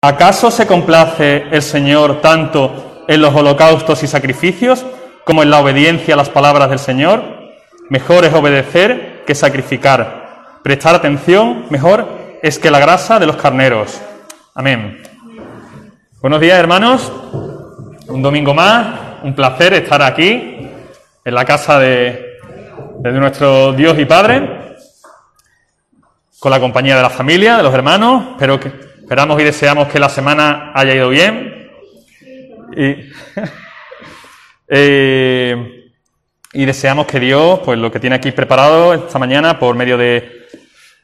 ¿Acaso se complace el Señor tanto en los holocaustos y sacrificios como en la obediencia a las palabras del Señor? Mejor es obedecer que sacrificar. Prestar atención mejor es que la grasa de los carneros. Amén. Buenos días, hermanos. Un domingo más. Un placer estar aquí en la casa de, nuestro Dios y Padre, con la compañía de la familia, de los hermanos. Espero que Esperamos y deseamos que la semana haya ido bien. Y, eh, y, deseamos que Dios, pues lo que tiene aquí preparado esta mañana por medio de,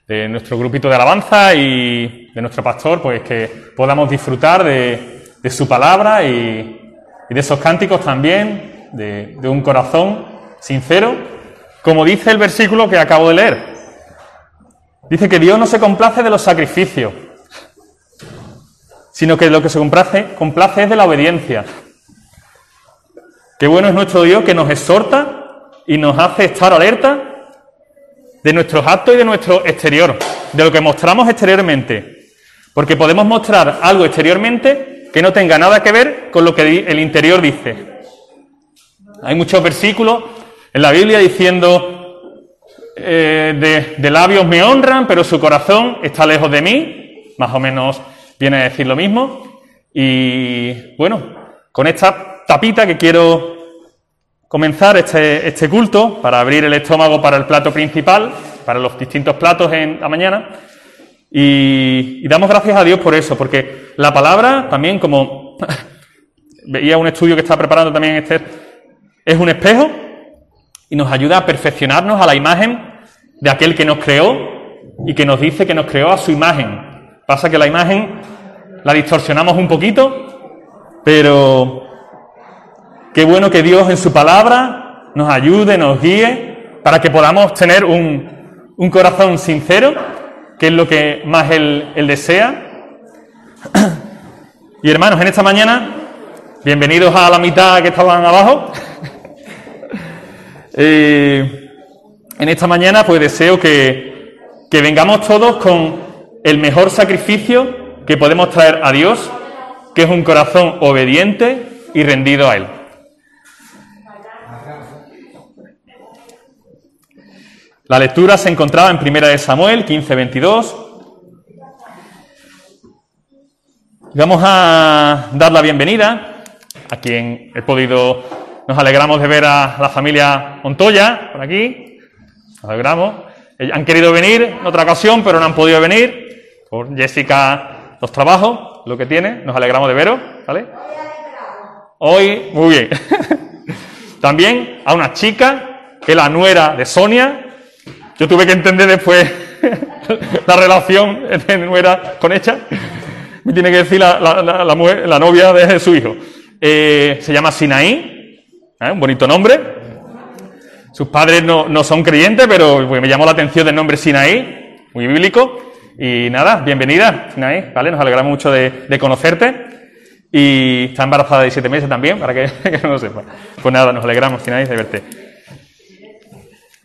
de, nuestro grupito de alabanza y de nuestro pastor, pues que podamos disfrutar de, su palabra y, y, de esos cánticos también, de, de un corazón sincero, como dice el versículo que acabo de leer. Dice que Dios no se complace de los sacrificios sino que lo que se complace, complace es de la obediencia. Qué bueno es nuestro Dios que nos exhorta y nos hace estar alerta de nuestros actos y de nuestro exterior, de lo que mostramos exteriormente. Porque podemos mostrar algo exteriormente que no tenga nada que ver con lo que el interior dice. Hay muchos versículos en la Biblia diciendo, eh, de, de labios me honran, pero su corazón está lejos de mí, más o menos viene a decir lo mismo. Y bueno, con esta tapita que quiero comenzar este, este culto para abrir el estómago para el plato principal, para los distintos platos en la mañana. Y, y damos gracias a Dios por eso, porque la palabra también, como veía un estudio que está preparando también Esther, es un espejo y nos ayuda a perfeccionarnos a la imagen de aquel que nos creó y que nos dice que nos creó a su imagen. Pasa que la imagen la distorsionamos un poquito, pero qué bueno que Dios en su palabra nos ayude, nos guíe, para que podamos tener un, un corazón sincero, que es lo que más Él, desea. Y hermanos, en esta mañana, bienvenidos a la mitad que estaban abajo. eh, en esta mañana, pues deseo que, que vengamos todos con el mejor sacrificio que podemos traer a Dios, que es un corazón obediente y rendido a Él. La lectura se encontraba en Primera de Samuel 15-22. Vamos a dar la bienvenida a quien he podido. Nos alegramos de ver a la familia Montoya por aquí. Nos alegramos. Han querido venir en otra ocasión, pero no han podido venir por Jessica los trabajos, lo que tiene. Nos alegramos de veros, ¿vale? Hoy, muy bien. También a una chica que es la nuera de Sonia. Yo tuve que entender después la relación de nuera con ella. Me tiene que decir la, la, novia de su hijo. Eh, se llama Sinaí, ¿eh? un bonito nombre. Sus padres no, no son creyentes, pero pues, me llamó la atención del nombre Sinaí, muy bíblico. Y nada, bienvenida, Sinaí, ¿vale? Nos alegramos mucho de, conocerte. Y está embarazada de siete meses también, para que, no lo sepa. Pues nada, nos alegramos, Sinaí, de verte.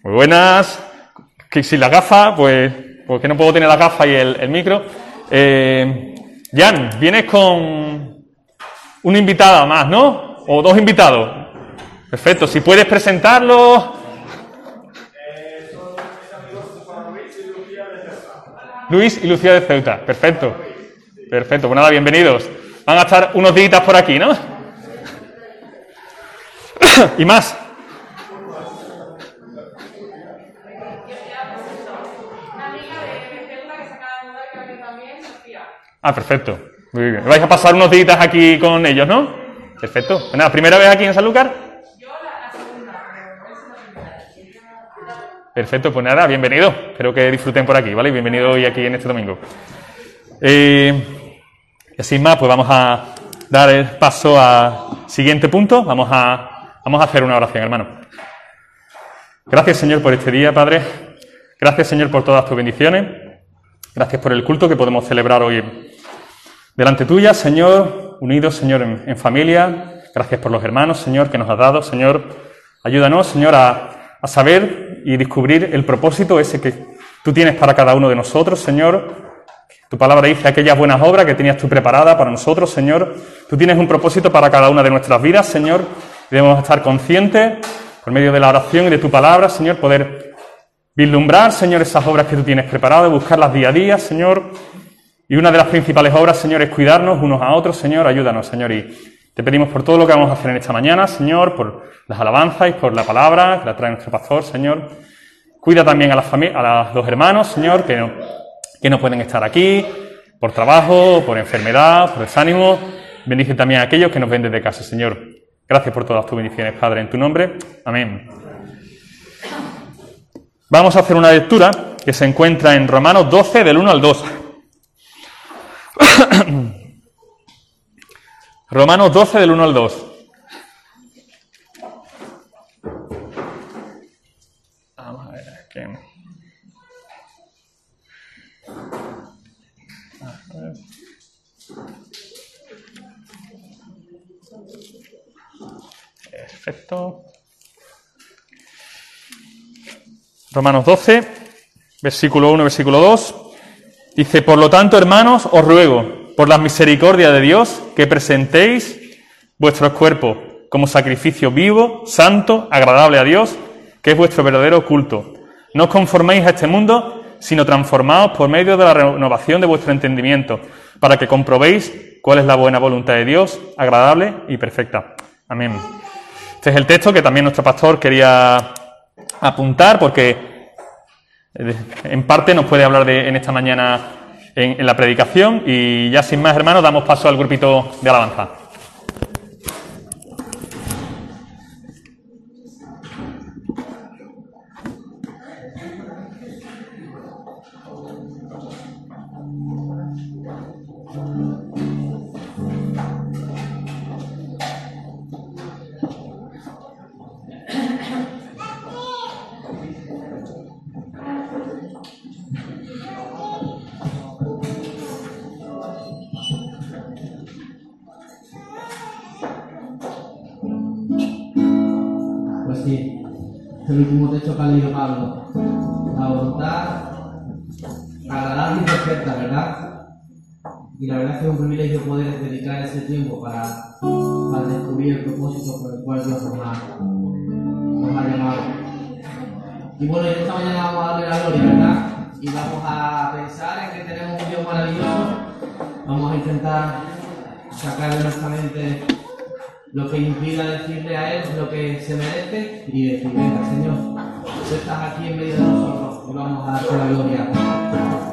Muy buenas. Que si la gafa, pues, pues que no puedo tener la gafa y el, micro. Eh, Jan, vienes con una invitada más, ¿no? O dos invitados. Perfecto, si puedes presentarlo. Luis y Lucía de Ceuta. Perfecto. Perfecto. Pues nada, bienvenidos. Van a estar unos días por aquí, ¿no? y más. Ah, perfecto. Muy bien. ¿Vais a pasar unos días aquí con ellos, no? Perfecto. Pues nada, ¿primera vez aquí en Sanlúcar? Perfecto, pues nada, bienvenido. Espero que disfruten por aquí, ¿vale? Bienvenido hoy aquí en este domingo. Eh, y así más, pues vamos a dar el paso al siguiente punto. Vamos a, vamos a hacer una oración, hermano. Gracias, Señor, por este día, Padre. Gracias, Señor, por todas tus bendiciones. Gracias por el culto que podemos celebrar hoy delante tuya, Señor, unidos, Señor, en, en familia. Gracias por los hermanos, Señor, que nos has dado. Señor, ayúdanos, Señor, a, a saber y descubrir el propósito ese que tú tienes para cada uno de nosotros, Señor. Tu palabra dice aquellas buenas obras que tenías tú preparada para nosotros, Señor. Tú tienes un propósito para cada una de nuestras vidas, Señor. Debemos estar conscientes, por medio de la oración y de tu palabra, Señor, poder vislumbrar, Señor, esas obras que tú tienes preparadas, buscarlas día a día, Señor. Y una de las principales obras, Señor, es cuidarnos unos a otros, Señor. Ayúdanos, Señor. Te pedimos por todo lo que vamos a hacer en esta mañana, Señor, por las alabanzas y por la palabra que la trae nuestro pastor, Señor. Cuida también a, las a los hermanos, Señor, que no, que no pueden estar aquí por trabajo, por enfermedad, por desánimo. Bendice también a aquellos que nos ven desde casa, Señor. Gracias por todas tus bendiciones, Padre, en tu nombre. Amén. Vamos a hacer una lectura que se encuentra en Romanos 12, del 1 al 2. Romanos 12, del 1 al 2. Vamos a ver. Perfecto. Romanos 12, versículo 1, versículo 2. Dice, por lo tanto, hermanos, os ruego, por la misericordia de Dios, que presentéis vuestros cuerpos como sacrificio vivo, santo, agradable a Dios, que es vuestro verdadero culto. No os conforméis a este mundo, sino transformaos por medio de la renovación de vuestro entendimiento, para que comprobéis cuál es la buena voluntad de Dios, agradable y perfecta. Amén. Este es el texto que también nuestro pastor quería apuntar, porque eh, en parte nos puede hablar de, en esta mañana en, la predicación. Y ya sin más, hermanos, damos paso al grupito de alabanza. El texto que ha leído Pablo. La voluntad agradable y perfecta, ¿verdad? Y la verdad es que es un privilegio poder dedicar ese tiempo para, para descubrir el propósito por el cual Dios nos ha llamado. Y bueno, esta mañana vamos a darle la gloria, ¿verdad? Y vamos a pensar en que tenemos un Dios maravilloso. Vamos a intentar sacar de nuestra mente lo que impida decirle a Él lo que se merece y decir, venga Señor, tú estás aquí en medio de nosotros y vamos a darte la gloria.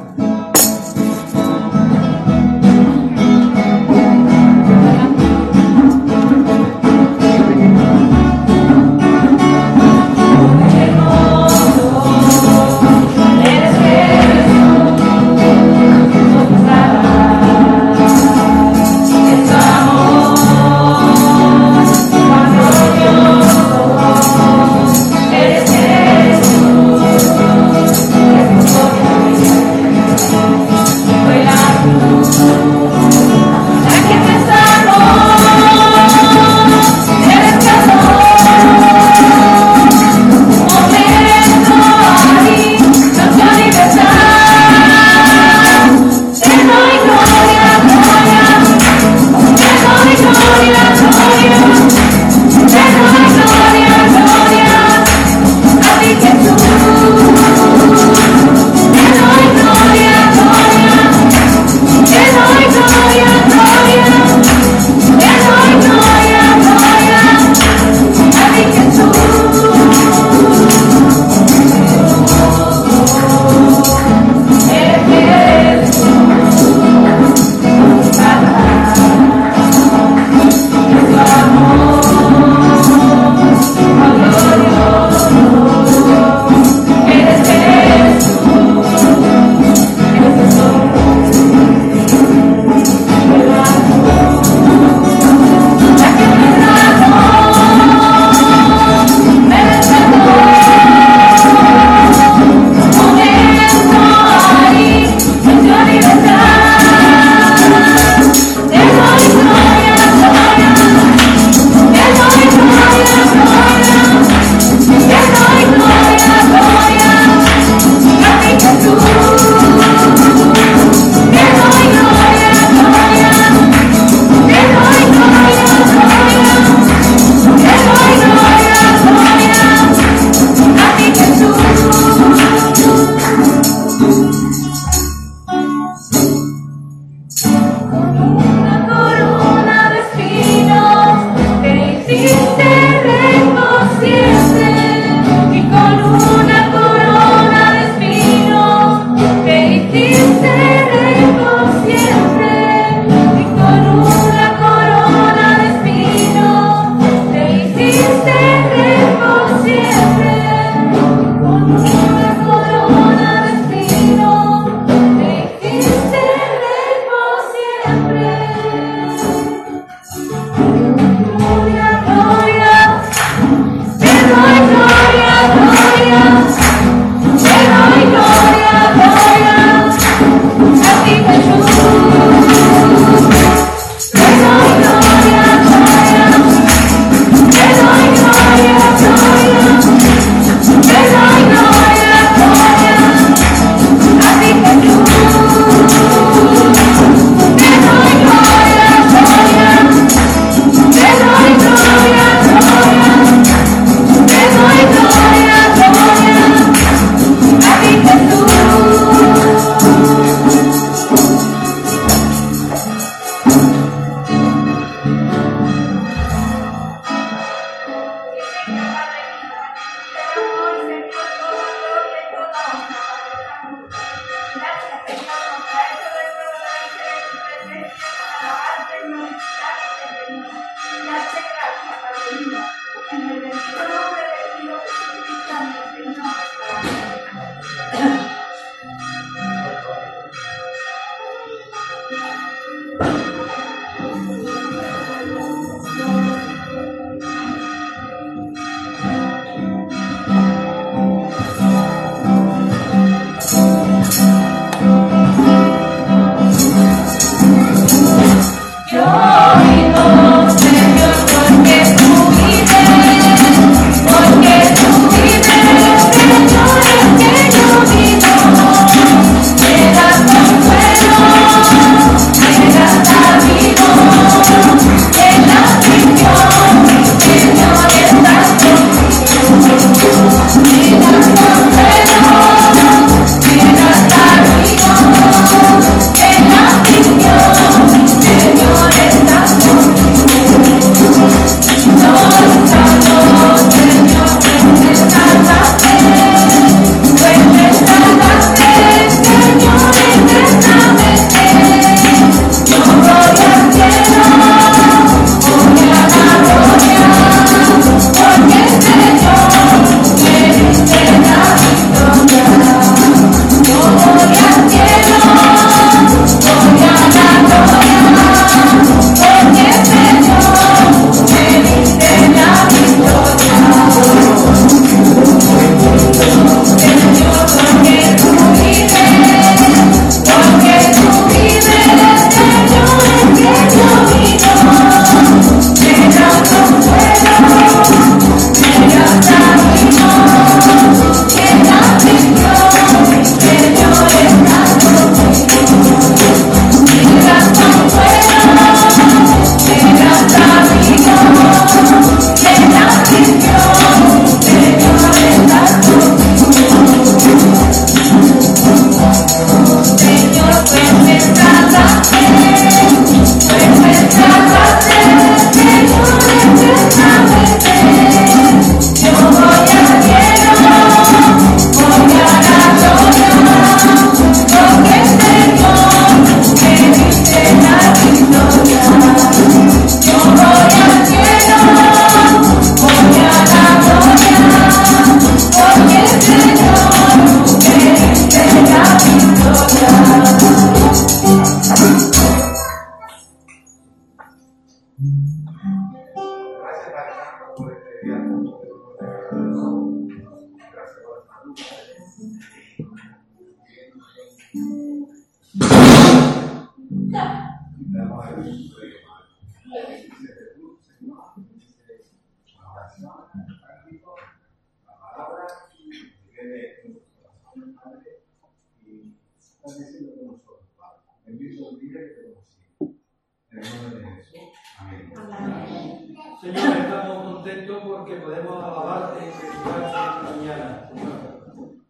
Señor.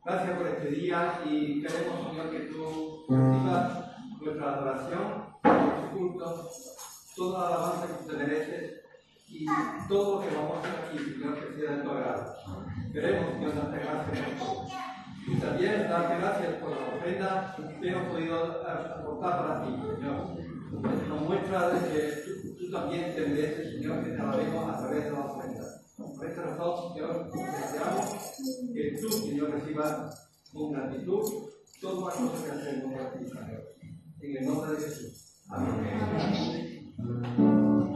Gracias por este día y queremos, Señor, que tú recibas nuestra adoración, nuestro culto, toda la alabanza que te mereces y todo lo que vamos a hacer aquí, Señor, que sea de tu agrado. Queremos, Señor, darte gracias. Y también darte gracias por la ofrenda que hemos podido aportar para ti, Señor. Nos muestra que tú, tú también te mereces, Señor, que te alabemos a través de la ofrenda. Por esta razón, Señor, deseamos que tú, Señor, recibas con gratitud todas las cosas que hacemos por ti, Señor. En el nombre de Jesús. Amén. Cuán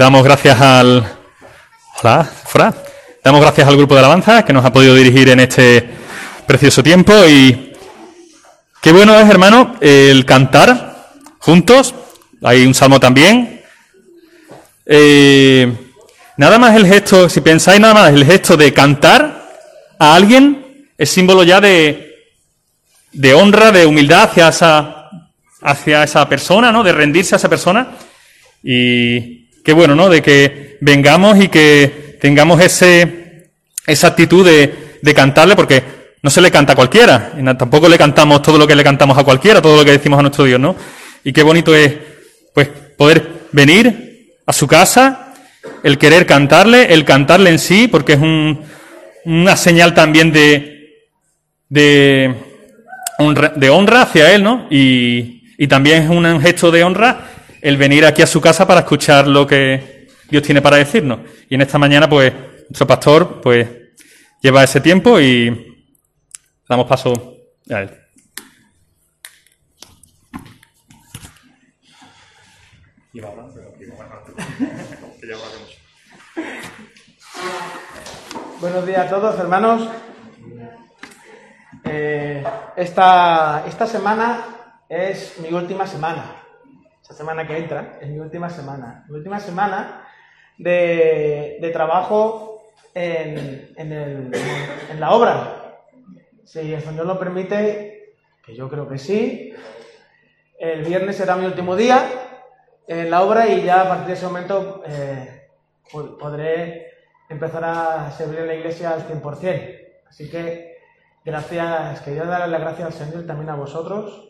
damos gracias al. Hola, Fra. Damos gracias al grupo de alabanza que nos ha podido dirigir en este precioso tiempo y qué bueno es, hermano, el cantar juntos. Hay un salmo también. Eh, nada más el gesto, si pensáis nada más el gesto de cantar a alguien es símbolo ya de, de honra, de humildad hacia esa, hacia esa persona, ¿no? De rendirse a esa persona. Y qué bueno, ¿no? De que vengamos y que tengamos ese, esa actitud de, de cantarle, porque no se le canta a cualquiera, tampoco le cantamos todo lo que le cantamos a cualquiera, todo lo que decimos a nuestro Dios, ¿no? Y qué bonito es, pues, poder venir a su casa, el querer cantarle, el cantarle en sí, porque es un, una señal también de, de, honra, de honra hacia Él, ¿no? Y, y también es un gesto de honra el venir aquí a su casa para escuchar lo que Dios tiene para decirnos. Y en esta mañana, pues, nuestro pastor, pues, lleva ese tiempo y damos paso a él. Buenos días a todos, hermanos. Eh, esta, esta semana es mi última semana. Esta semana que entra es mi última semana. Mi última semana de, trabajo en, la obra. Si el Señor lo permite, que yo creo que sí, el viernes será mi último día en la obra y ya a partir de ese momento eh, po- podré empezar a servir en la iglesia al 100%. Así que gracias, quería darle las gracias al Señor también a vosotros,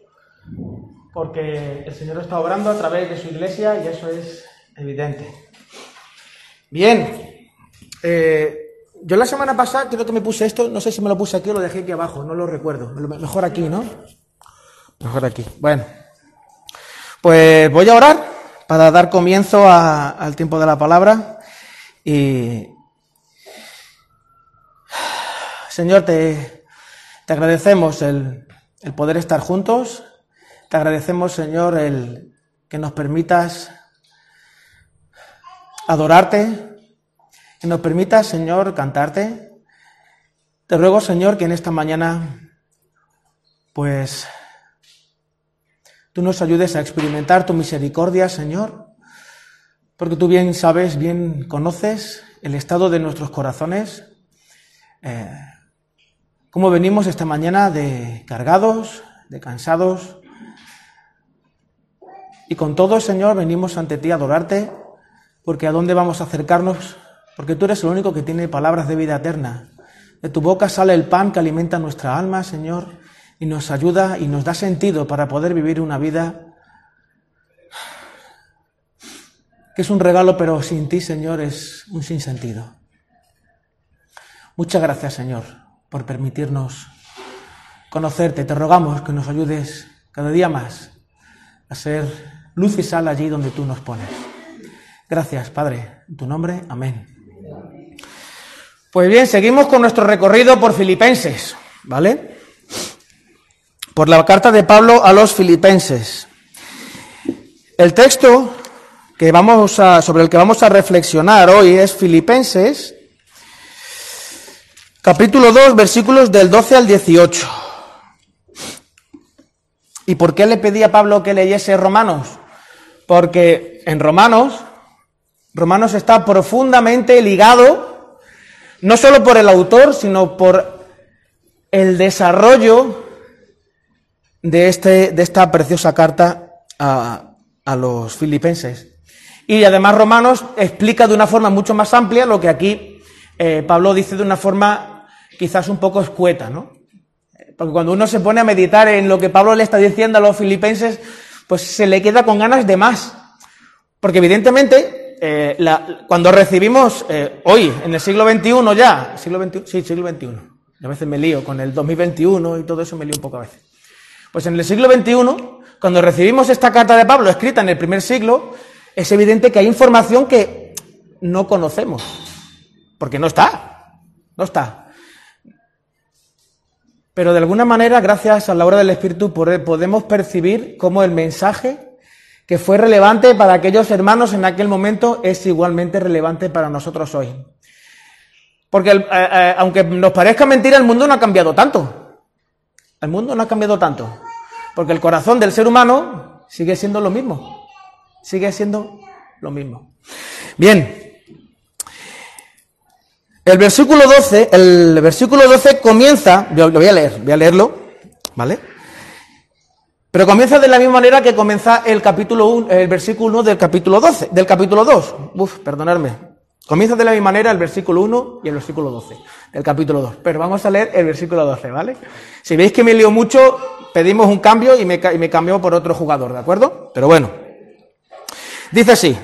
porque el Señor está obrando a través de su iglesia y eso es evidente. Bien, eh, yo la semana pasada creo que me puse esto, no sé si me lo puse aquí o lo dejé aquí abajo, no lo recuerdo. Mejor aquí, ¿no? Mejor aquí. Bueno, pues voy a orar para dar comienzo a- al tiempo de la palabra y Señor, te, te agradecemos el, el poder estar juntos. Te agradecemos, Señor, el que nos permitas adorarte, que nos permitas, Señor, cantarte. Te ruego, Señor, que en esta mañana, pues, tú nos ayudes a experimentar tu misericordia, Señor, porque tú bien sabes, bien conoces el estado de nuestros corazones. Eh, cómo venimos esta mañana de cargados, de cansados. Y con todo, Señor, venimos ante ti a adorarte, porque ¿a dónde vamos a acercarnos? Porque tú eres el único que tiene palabras de vida eterna. De tu boca sale el pan que alimenta nuestra alma, Señor, y nos ayuda y nos da sentido para poder vivir una vida que es un regalo, pero sin ti, Señor, es un sinsentido. Muchas gracias, Señor, por permitirnos conocerte. Te rogamos que nos ayudes cada día más a ser luz y sal allí donde tú nos pones. Gracias, Padre. En tu nombre, amén. Pues bien, seguimos con nuestro recorrido por Filipenses, ¿vale? Por la carta de Pablo a los Filipenses. El texto que vamos a, sobre el que vamos a reflexionar hoy es Filipenses capítulo 2, versículos del 12 al 18. ¿Y por qué le pedí a Pablo que leyese Romanos? Porque en Romanos, Romanos está profundamente ligado, no solo por el autor, sino por el desarrollo de, este, de esta preciosa carta a, a los filipenses. Y además Romanos explica de una forma mucho más amplia lo que aquí eh, Pablo dice de una forma quizás un poco escueta, ¿no? Porque cuando uno se pone a meditar en lo que Pablo le está diciendo a los filipenses, pues se le queda con ganas de más. Porque evidentemente, eh, cuando recibimos eh, hoy, en el siglo XXI ya, siglo XXI, sí, siglo XXI, a veces me lío con el 2021 y todo eso me lío un poco a veces. Pues en el siglo XXI, cuando recibimos esta carta de Pablo escrita en el primer siglo, es evidente que hay información que no conocemos, porque no está, no está. Pero de alguna manera, gracias a la obra del Espíritu, pode- podemos percibir cómo el mensaje que fue relevante para aquellos hermanos en aquel momento es igualmente relevante para nosotros hoy. Porque eh, eh, aunque nos parezca mentira, el mundo no ha cambiado tanto. El mundo no ha cambiado tanto. Porque el corazón del ser humano sigue siendo lo mismo. Sigue siendo lo mismo. Bien. El versículo 12, el versículo 12 comienza, lo voy a leer, voy a leerlo, ¿vale? Pero comienza de la misma manera que comienza el capítulo 1, el versículo 1 del capítulo 12, del capítulo 2. Uf, perdonadme. Comienza de la misma manera el versículo 1 y el versículo 12 del capítulo 2. Pero vamos a leer el versículo 12, ¿vale? Si veis que me lío mucho, pedimos un cambio y me, y me cambió por otro jugador, ¿de acuerdo? Pero bueno. Dice así.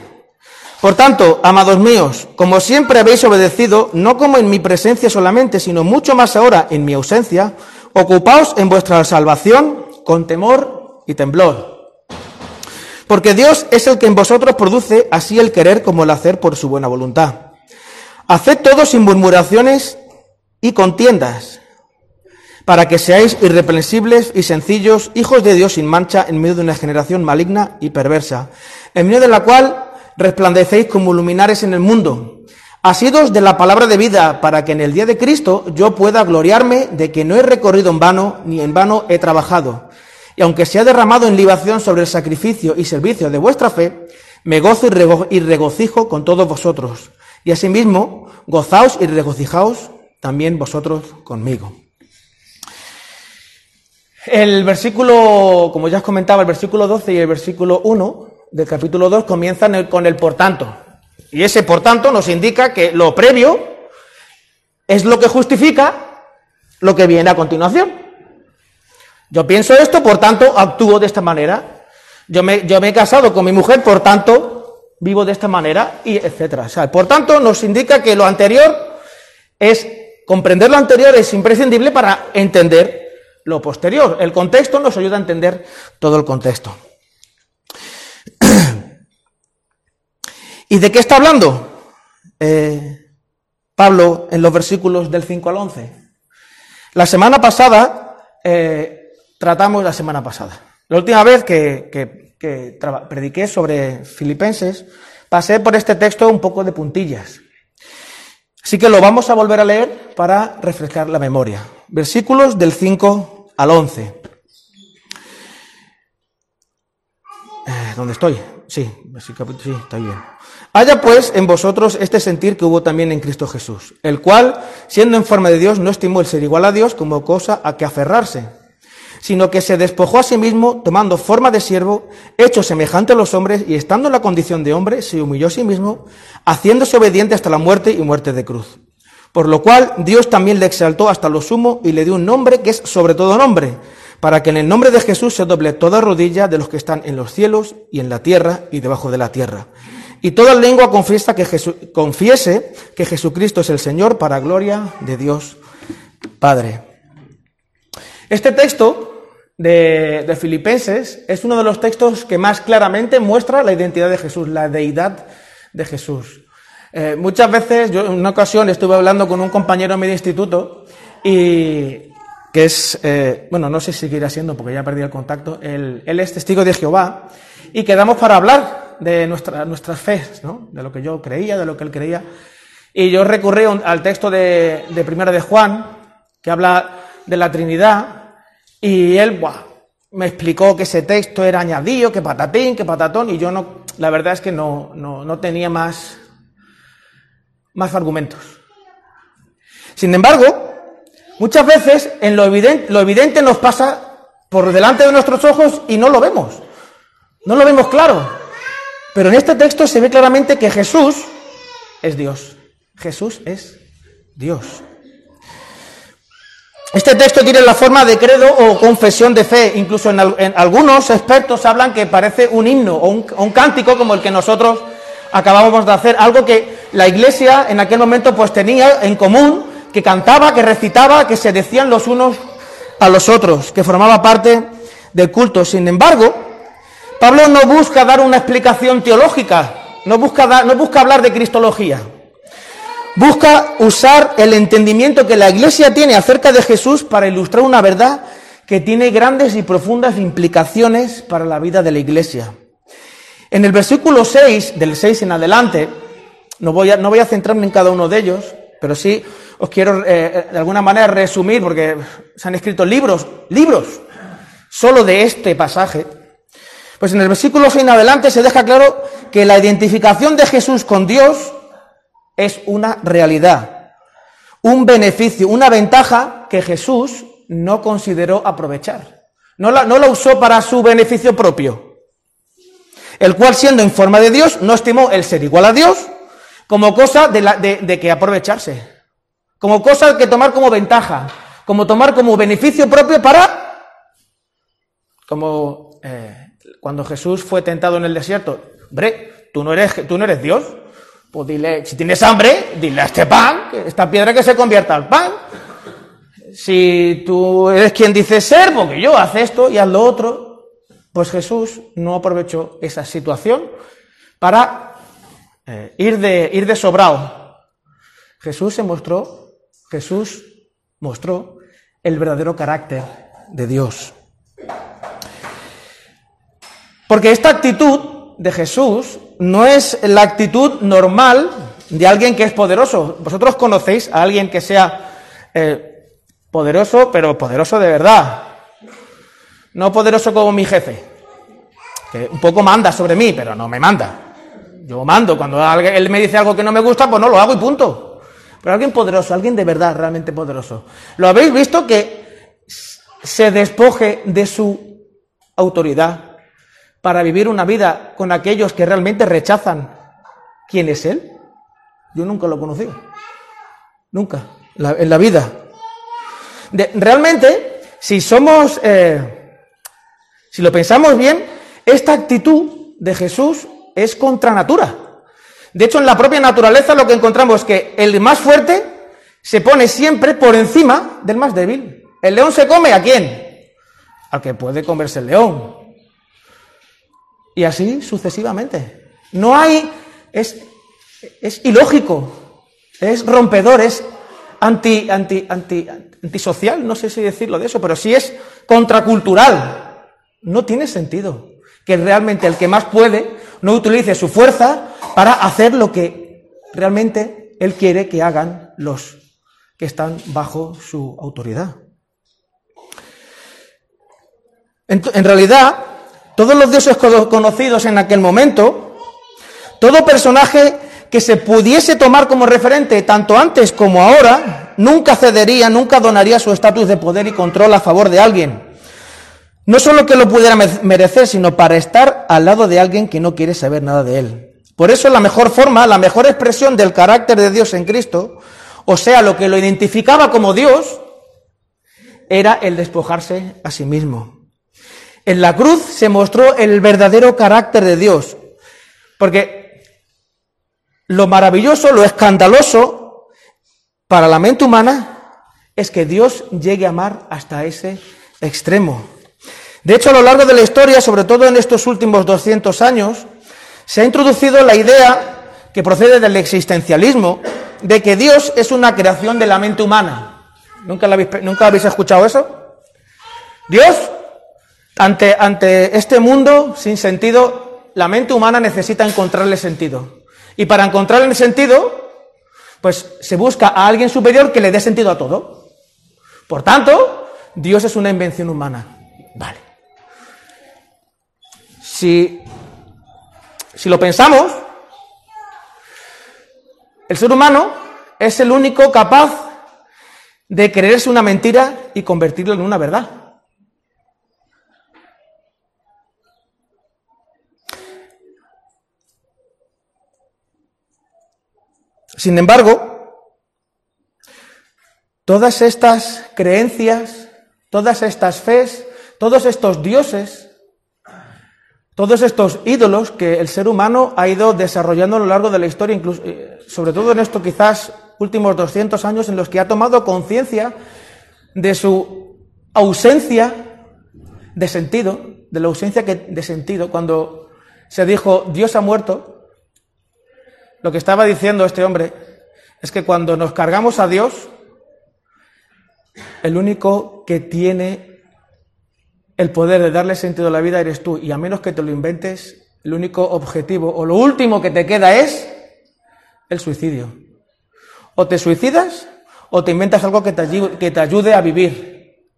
Por tanto, amados míos, como siempre habéis obedecido, no como en mi presencia solamente, sino mucho más ahora en mi ausencia, ocupaos en vuestra salvación con temor y temblor. Porque Dios es el que en vosotros produce así el querer como el hacer por su buena voluntad. Haced todo sin murmuraciones y contiendas, para que seáis irreprensibles y sencillos, hijos de Dios sin mancha en medio de una generación maligna y perversa, en medio de la cual resplandecéis como luminares en el mundo, asidos de la palabra de vida, para que en el día de Cristo yo pueda gloriarme de que no he recorrido en vano, ni en vano he trabajado. Y aunque se ha derramado en libación sobre el sacrificio y servicio de vuestra fe, me gozo y, rego- y regocijo con todos vosotros. Y asimismo, gozaos y regocijaos también vosotros conmigo. El versículo, como ya os comentaba, el versículo 12 y el versículo 1 del capítulo 2 comienzan el- con el por tanto. Y ese por tanto nos indica que lo previo es lo que justifica lo que viene a continuación. Yo pienso esto, por tanto, actúo de esta manera. Yo me, yo me he casado con mi mujer, por tanto, vivo de esta manera, y etcétera. O sea, por tanto, nos indica que lo anterior es comprender lo anterior es imprescindible para entender lo posterior. El contexto nos ayuda a entender todo el contexto. ¿Y de qué está hablando? Eh, Pablo en los versículos del 5 al 11. La semana pasada eh, tratamos la semana pasada. La última vez que, prediqué sobre Filipenses, pasé por este texto un poco de puntillas. Así que lo vamos a volver a leer para refrescar la memoria. Versículos del 5 al 11. Eh, ¿Dónde estoy? Sí, versículo- sí, está bien. Haya pues en vosotros este sentir que hubo también en Cristo Jesús, el cual, siendo en forma de Dios, no estimó el ser igual a Dios como cosa a que aferrarse, sino que se despojó a sí mismo, tomando forma de siervo, hecho semejante a los hombres, y estando en la condición de hombre, se humilló a sí mismo, haciéndose obediente hasta la muerte y muerte de cruz. Por lo cual Dios también le exaltó hasta lo sumo y le dio un nombre que es sobre todo nombre, para que en el nombre de Jesús se doble toda rodilla de los que están en los cielos y en la tierra y debajo de la tierra. Y toda lengua confiesa que Jesu- confiese que Jesucristo es el Señor para gloria de Dios Padre. Este texto de, Filipenses es uno de los textos que más claramente muestra la identidad de Jesús, la deidad de Jesús. Eh, muchas veces, yo en una ocasión estuve hablando con un compañero mío de instituto y que es, eh, bueno, no sé si seguirá siendo porque ya perdí el contacto, él es testigo de Jehová y quedamos para hablar de nuestra, nuestras fe, ¿no? de lo que yo creía, de lo que él creía. Y yo recurrí al texto de, de Primera de Juan, que habla de la Trinidad, y él, me explicó que ese texto era añadido, que patatín, que patatón, y yo no, la verdad es que no, no, no tenía más, más argumentos. Sin embargo, muchas veces en lo evidente, lo evidente nos pasa por delante de nuestros ojos y no lo vemos. No lo vemos claro. Pero en este texto se ve claramente que Jesús es Dios. Jesús es Dios. Este texto tiene la forma de credo o confesión de fe. Incluso en, al- en algunos expertos hablan que parece un himno o un, o un cántico como el que nosotros acabamos de hacer. Algo que la iglesia en aquel momento pues tenía en común, que cantaba, que recitaba, que se decían los unos a los otros, que formaba parte del culto. Sin embargo, Pablo no busca dar una explicación teológica, no busca, no busca hablar de cristología. Busca usar el entendimiento que la Iglesia tiene acerca de Jesús para ilustrar una verdad que tiene grandes y profundas implicaciones para la vida de la Iglesia. En el versículo 6, del 6 en adelante, no voy a, no voy a centrarme en cada uno de ellos, pero sí os quiero eh, de alguna manera resumir, porque se han escrito libros, libros, solo de este pasaje. Pues en el versículo 6 en adelante se deja claro que la identificación de Jesús con Dios es una realidad, un beneficio, una ventaja que Jesús no consideró aprovechar. No la, no usó para su beneficio propio, el cual siendo en forma de Dios no estimó el ser igual a Dios como cosa de- de que aprovecharse, como cosa que tomar como ventaja, como tomar como beneficio propio para, como eh, cuando Jesús fue tentado en el desierto, hombre, tú no eres, tú no eres Dios, pues dile, si tienes hambre, dile a este pan, esta piedra que se convierta al pan. Si tú eres quien dices ser, porque yo haz esto y haz lo otro, pues Jesús no aprovechó esa situación para eh, ir, de, ir de sobrado. Jesús se mostró, Jesús mostró el verdadero carácter de Dios. Porque esta actitud de Jesús no es la actitud normal de alguien que es poderoso. Vosotros conocéis a alguien que sea eh, poderoso, pero poderoso de verdad. No poderoso como mi jefe, que un poco manda sobre mí, pero no me manda. Yo mando, cuando él me dice algo que no me gusta, pues no lo hago y punto. Pero alguien poderoso, alguien de verdad, realmente poderoso. ¿Lo habéis visto que se despoje de su autoridad para vivir una vida con aquellos que realmente rechazan quién es Él? Yo nunca lo he conocido. Nunca. En la vida. Realmente, si somos, eh, si lo pensamos bien, esta actitud de Jesús es contra natura. De hecho, en la propia naturaleza lo que encontramos es que el más fuerte se pone siempre por encima del más débil. ¿El león se come a quién? Al que puede comerse el león. Y así sucesivamente. No hay, es, es ilógico, es rompedor, es anti, anti, anti, antisocial, no sé si decirlo de eso, pero sí es contracultural. No tiene sentido que realmente el que más puede no utilice su fuerza para hacer lo que realmente él quiere que hagan los que están bajo su autoridad. En, en realidad, todos los dioses cono- conocidos en aquel momento, todo personaje que se pudiese tomar como referente tanto antes como ahora, nunca cedería, nunca donaría su estatus de poder y control a favor de alguien. No solo que lo pudiera me- merecer, sino para estar al lado de alguien que no quiere saber nada de él. Por eso la mejor forma, la mejor expresión del carácter de Dios en Cristo, o sea, lo que lo identificaba como Dios, era el despojarse a sí mismo. En la cruz se mostró el verdadero carácter de Dios. Porque lo maravilloso, lo escandaloso para la mente humana es que Dios llegue a amar hasta ese extremo. De hecho, a lo largo de la historia, sobre todo en estos últimos 200 años, se ha introducido la idea que procede del existencialismo de que Dios es una creación de la mente humana. ¿Nunca, ¿nunca habéis escuchado eso? Dios ante, ante este mundo sin sentido, la mente humana necesita encontrarle sentido. Y para encontrarle sentido, pues se busca a alguien superior que le dé sentido a todo. Por tanto, Dios es una invención humana. Vale. si, si lo pensamos, el ser humano es el único capaz de creerse una mentira y convertirlo en una verdad. Sin embargo, todas estas creencias, todas estas fes, todos estos dioses, todos estos ídolos que el ser humano ha ido desarrollando a lo largo de la historia, incluso, eh, sobre todo en estos quizás últimos 200 años en los que ha tomado conciencia de su ausencia de sentido, de la ausencia que, de sentido, cuando se dijo Dios ha muerto, lo que estaba diciendo este hombre es que cuando nos cargamos a Dios, el único que tiene el poder de darle sentido a la vida eres tú, y a menos que te lo inventes, el único objetivo o lo último que te queda es el suicidio. O te suicidas o te inventas algo que te, ayu- que te ayude a vivir,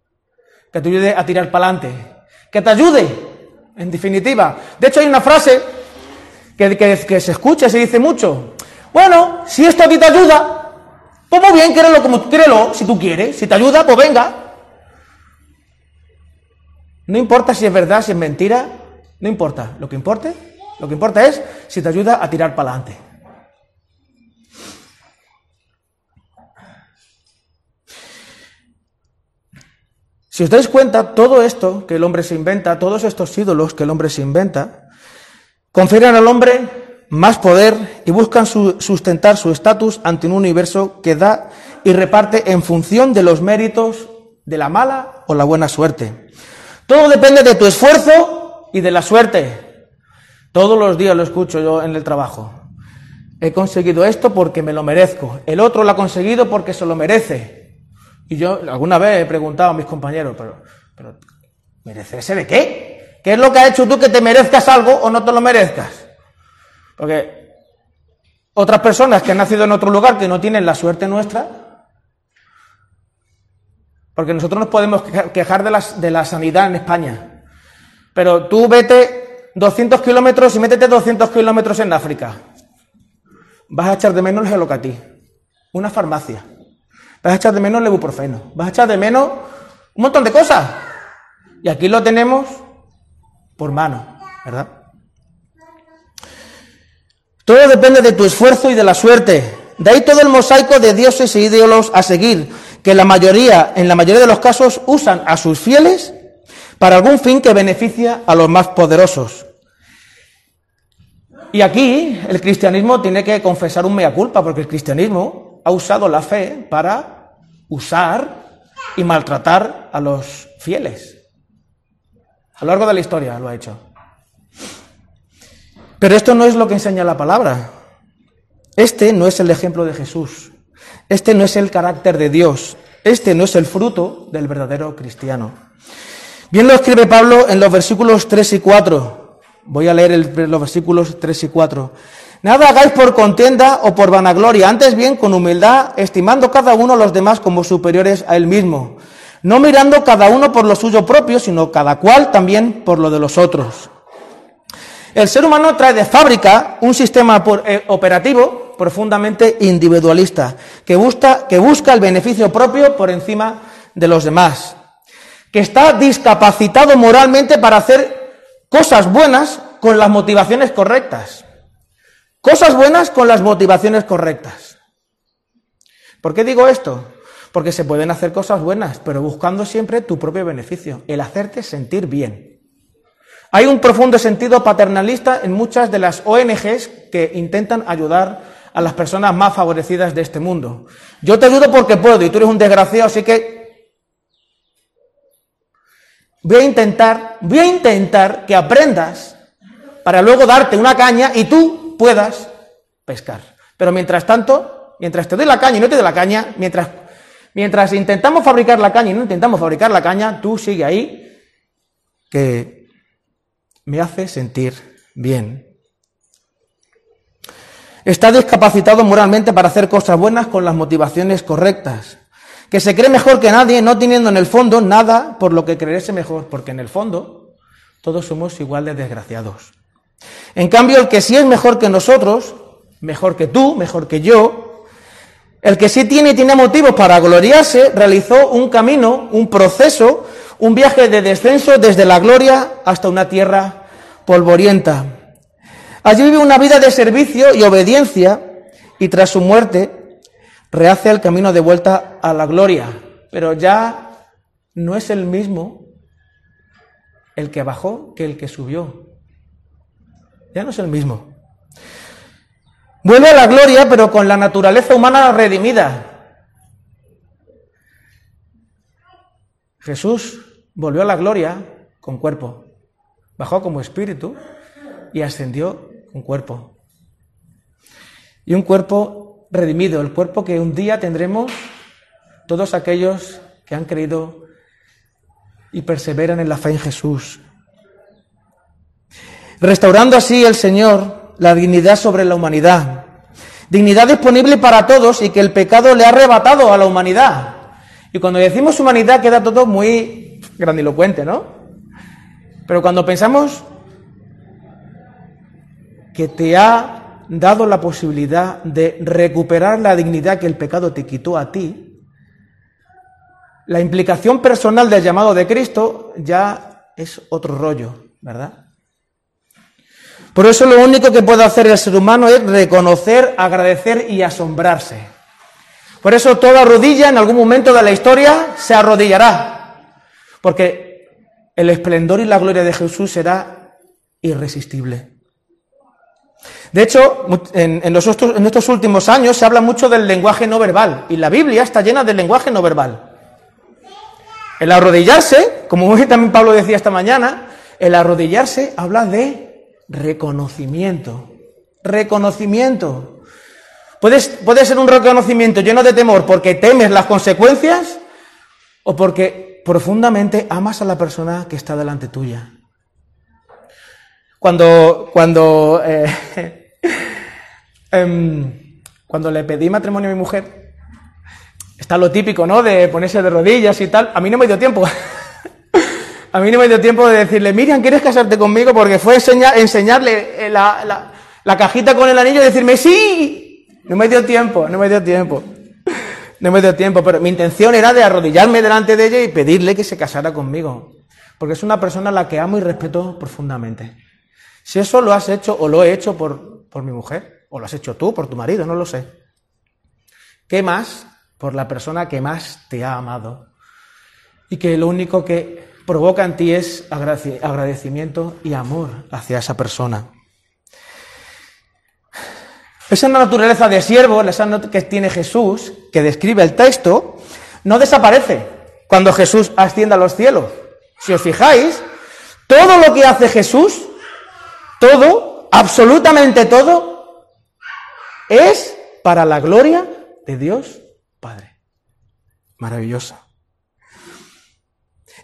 que te ayude a tirar para adelante, que te ayude, en definitiva. De hecho, hay una frase que, se escucha se dice mucho. Bueno, si esto a ti te ayuda, pues muy bien, créelo como créelo, si tú quieres. Si te ayuda, pues venga. No importa si es verdad, si es mentira, no importa. Lo que importe, lo que importa es si te ayuda a tirar para adelante. Si os dais cuenta, todo esto que el hombre se inventa, todos estos ídolos que el hombre se inventa, confieren al hombre más poder y buscan su- sustentar su estatus ante un universo que da y reparte en función de los méritos de la mala o la buena suerte. Todo depende de tu esfuerzo y de la suerte. Todos los días lo escucho yo en el trabajo. He conseguido esto porque me lo merezco. El otro lo ha conseguido porque se lo merece. Y yo alguna vez he preguntado a mis compañeros, pero, pero ¿merecerse de qué? ¿Qué es lo que ha hecho tú que te merezcas algo o no te lo merezcas? Porque otras personas que han nacido en otro lugar que no tienen la suerte nuestra, porque nosotros nos podemos queja- quejar de, las- de la sanidad en España, pero tú vete 200 kilómetros y métete 200 kilómetros en África. Vas a echar de menos el gelocatí, una farmacia. Vas a echar de menos el ibuprofeno. Vas a echar de menos un montón de cosas. Y aquí lo tenemos por mano, ¿verdad? Todo depende de tu esfuerzo y de la suerte. De ahí todo el mosaico de dioses e ídolos a seguir, que la mayoría, en la mayoría de los casos, usan a sus fieles para algún fin que beneficia a los más poderosos. Y aquí el cristianismo tiene que confesar un mea culpa, porque el cristianismo ha usado la fe para usar y maltratar a los fieles. A lo largo de la historia lo ha hecho. Pero esto no es lo que enseña la palabra. Este no es el ejemplo de Jesús. Este no es el carácter de Dios. Este no es el fruto del verdadero cristiano. Bien lo escribe Pablo en los versículos 3 y 4. Voy a leer los versículos 3 y 4. Nada hagáis por contienda o por vanagloria, antes bien con humildad, estimando cada uno a los demás como superiores a él mismo, no mirando cada uno por lo suyo propio, sino cada cual también por lo de los otros. El ser humano trae de fábrica un sistema eh, operativo profundamente individualista, que busca, que busca el beneficio propio por encima de los demás, que está discapacitado moralmente para hacer cosas buenas con las motivaciones correctas. Cosas buenas con las motivaciones correctas. ¿Por qué digo esto? Porque se pueden hacer cosas buenas, pero buscando siempre tu propio beneficio, el hacerte sentir bien. Hay un profundo sentido paternalista en muchas de las ONGs que intentan ayudar a las personas más favorecidas de este mundo. Yo te ayudo porque puedo y tú eres un desgraciado, así que voy a intentar, voy a intentar que aprendas para luego darte una caña y tú puedas pescar. Pero mientras tanto, mientras te doy la caña y no te doy la caña, mientras, mientras intentamos fabricar la caña y no intentamos fabricar la caña, tú sigue ahí que me hace sentir bien. Está discapacitado moralmente para hacer cosas buenas con las motivaciones correctas. Que se cree mejor que nadie, no teniendo en el fondo nada por lo que creerse mejor, porque en el fondo Todos somos igual de desgraciados. En cambio, el que sí es mejor que nosotros, mejor que tú, mejor que yo, el que sí tiene y tiene motivos para gloriarse, realizó un camino, un proceso, un viaje de descenso desde la gloria hasta una tierra polvorienta. Allí vive una vida de servicio y obediencia y tras su muerte rehace el camino de vuelta a la gloria. Pero ya no es el mismo el que bajó que el que subió. Ya no es el mismo. Vuelve a la gloria, pero con la naturaleza humana redimida. Jesús volvió a la gloria con cuerpo. Bajó como espíritu y ascendió con cuerpo. Y un cuerpo redimido, el cuerpo que un día tendremos todos aquellos que han creído y perseveran en la fe en Jesús. Restaurando así el Señor la dignidad sobre la humanidad. Dignidad disponible para todos y que el pecado le ha arrebatado a la humanidad. Y cuando decimos humanidad queda todo muy grandilocuente, ¿no? Pero cuando pensamos que te ha dado la posibilidad de recuperar la dignidad que el pecado te quitó a ti, la implicación personal del llamado de Cristo ya es otro rollo, ¿verdad? Por eso lo único que puede hacer el ser humano es reconocer, agradecer y asombrarse. Por eso toda rodilla en algún momento de la historia se arrodillará, porque el esplendor y la gloria de Jesús será irresistible. De hecho, en, en, los, estos últimos años se habla mucho del lenguaje no verbal, y la Biblia está llena del lenguaje no verbal. El arrodillarse, como también Pablo decía esta mañana, el arrodillarse habla de reconocimiento. Reconocimiento. Puedes, puede ser un reconocimiento lleno de temor porque temes las consecuencias o porque profundamente amas a la persona que está delante tuya. Cuando, cuando, eh, eh, cuando le pedí matrimonio a mi mujer, está lo típico, ¿no? De ponerse de rodillas y tal. A mí no me dio tiempo. a mí no me dio tiempo de decirle, Miriam, ¿quieres casarte conmigo? Porque fue enseñar, enseñarle eh, la, la, la, cajita con el anillo y decirme, sí. No me dio tiempo, no me dio tiempo. No me dio tiempo, pero mi intención era de arrodillarme delante de ella y pedirle que se casara conmigo. Porque es una persona a la que amo y respeto profundamente. Si eso lo has hecho o lo he hecho por, por mi mujer, o lo has hecho tú por tu marido, no lo sé. ¿Qué más por la persona que más te ha amado? Y que lo único que provoca en ti es agradecimiento y amor hacia esa persona. Esa naturaleza de siervo, esa que tiene Jesús, que describe el texto, no desaparece cuando Jesús asciende a los cielos. Si os fijáis, todo lo que hace Jesús, todo, absolutamente todo, es para la gloria de Dios Padre. Maravillosa.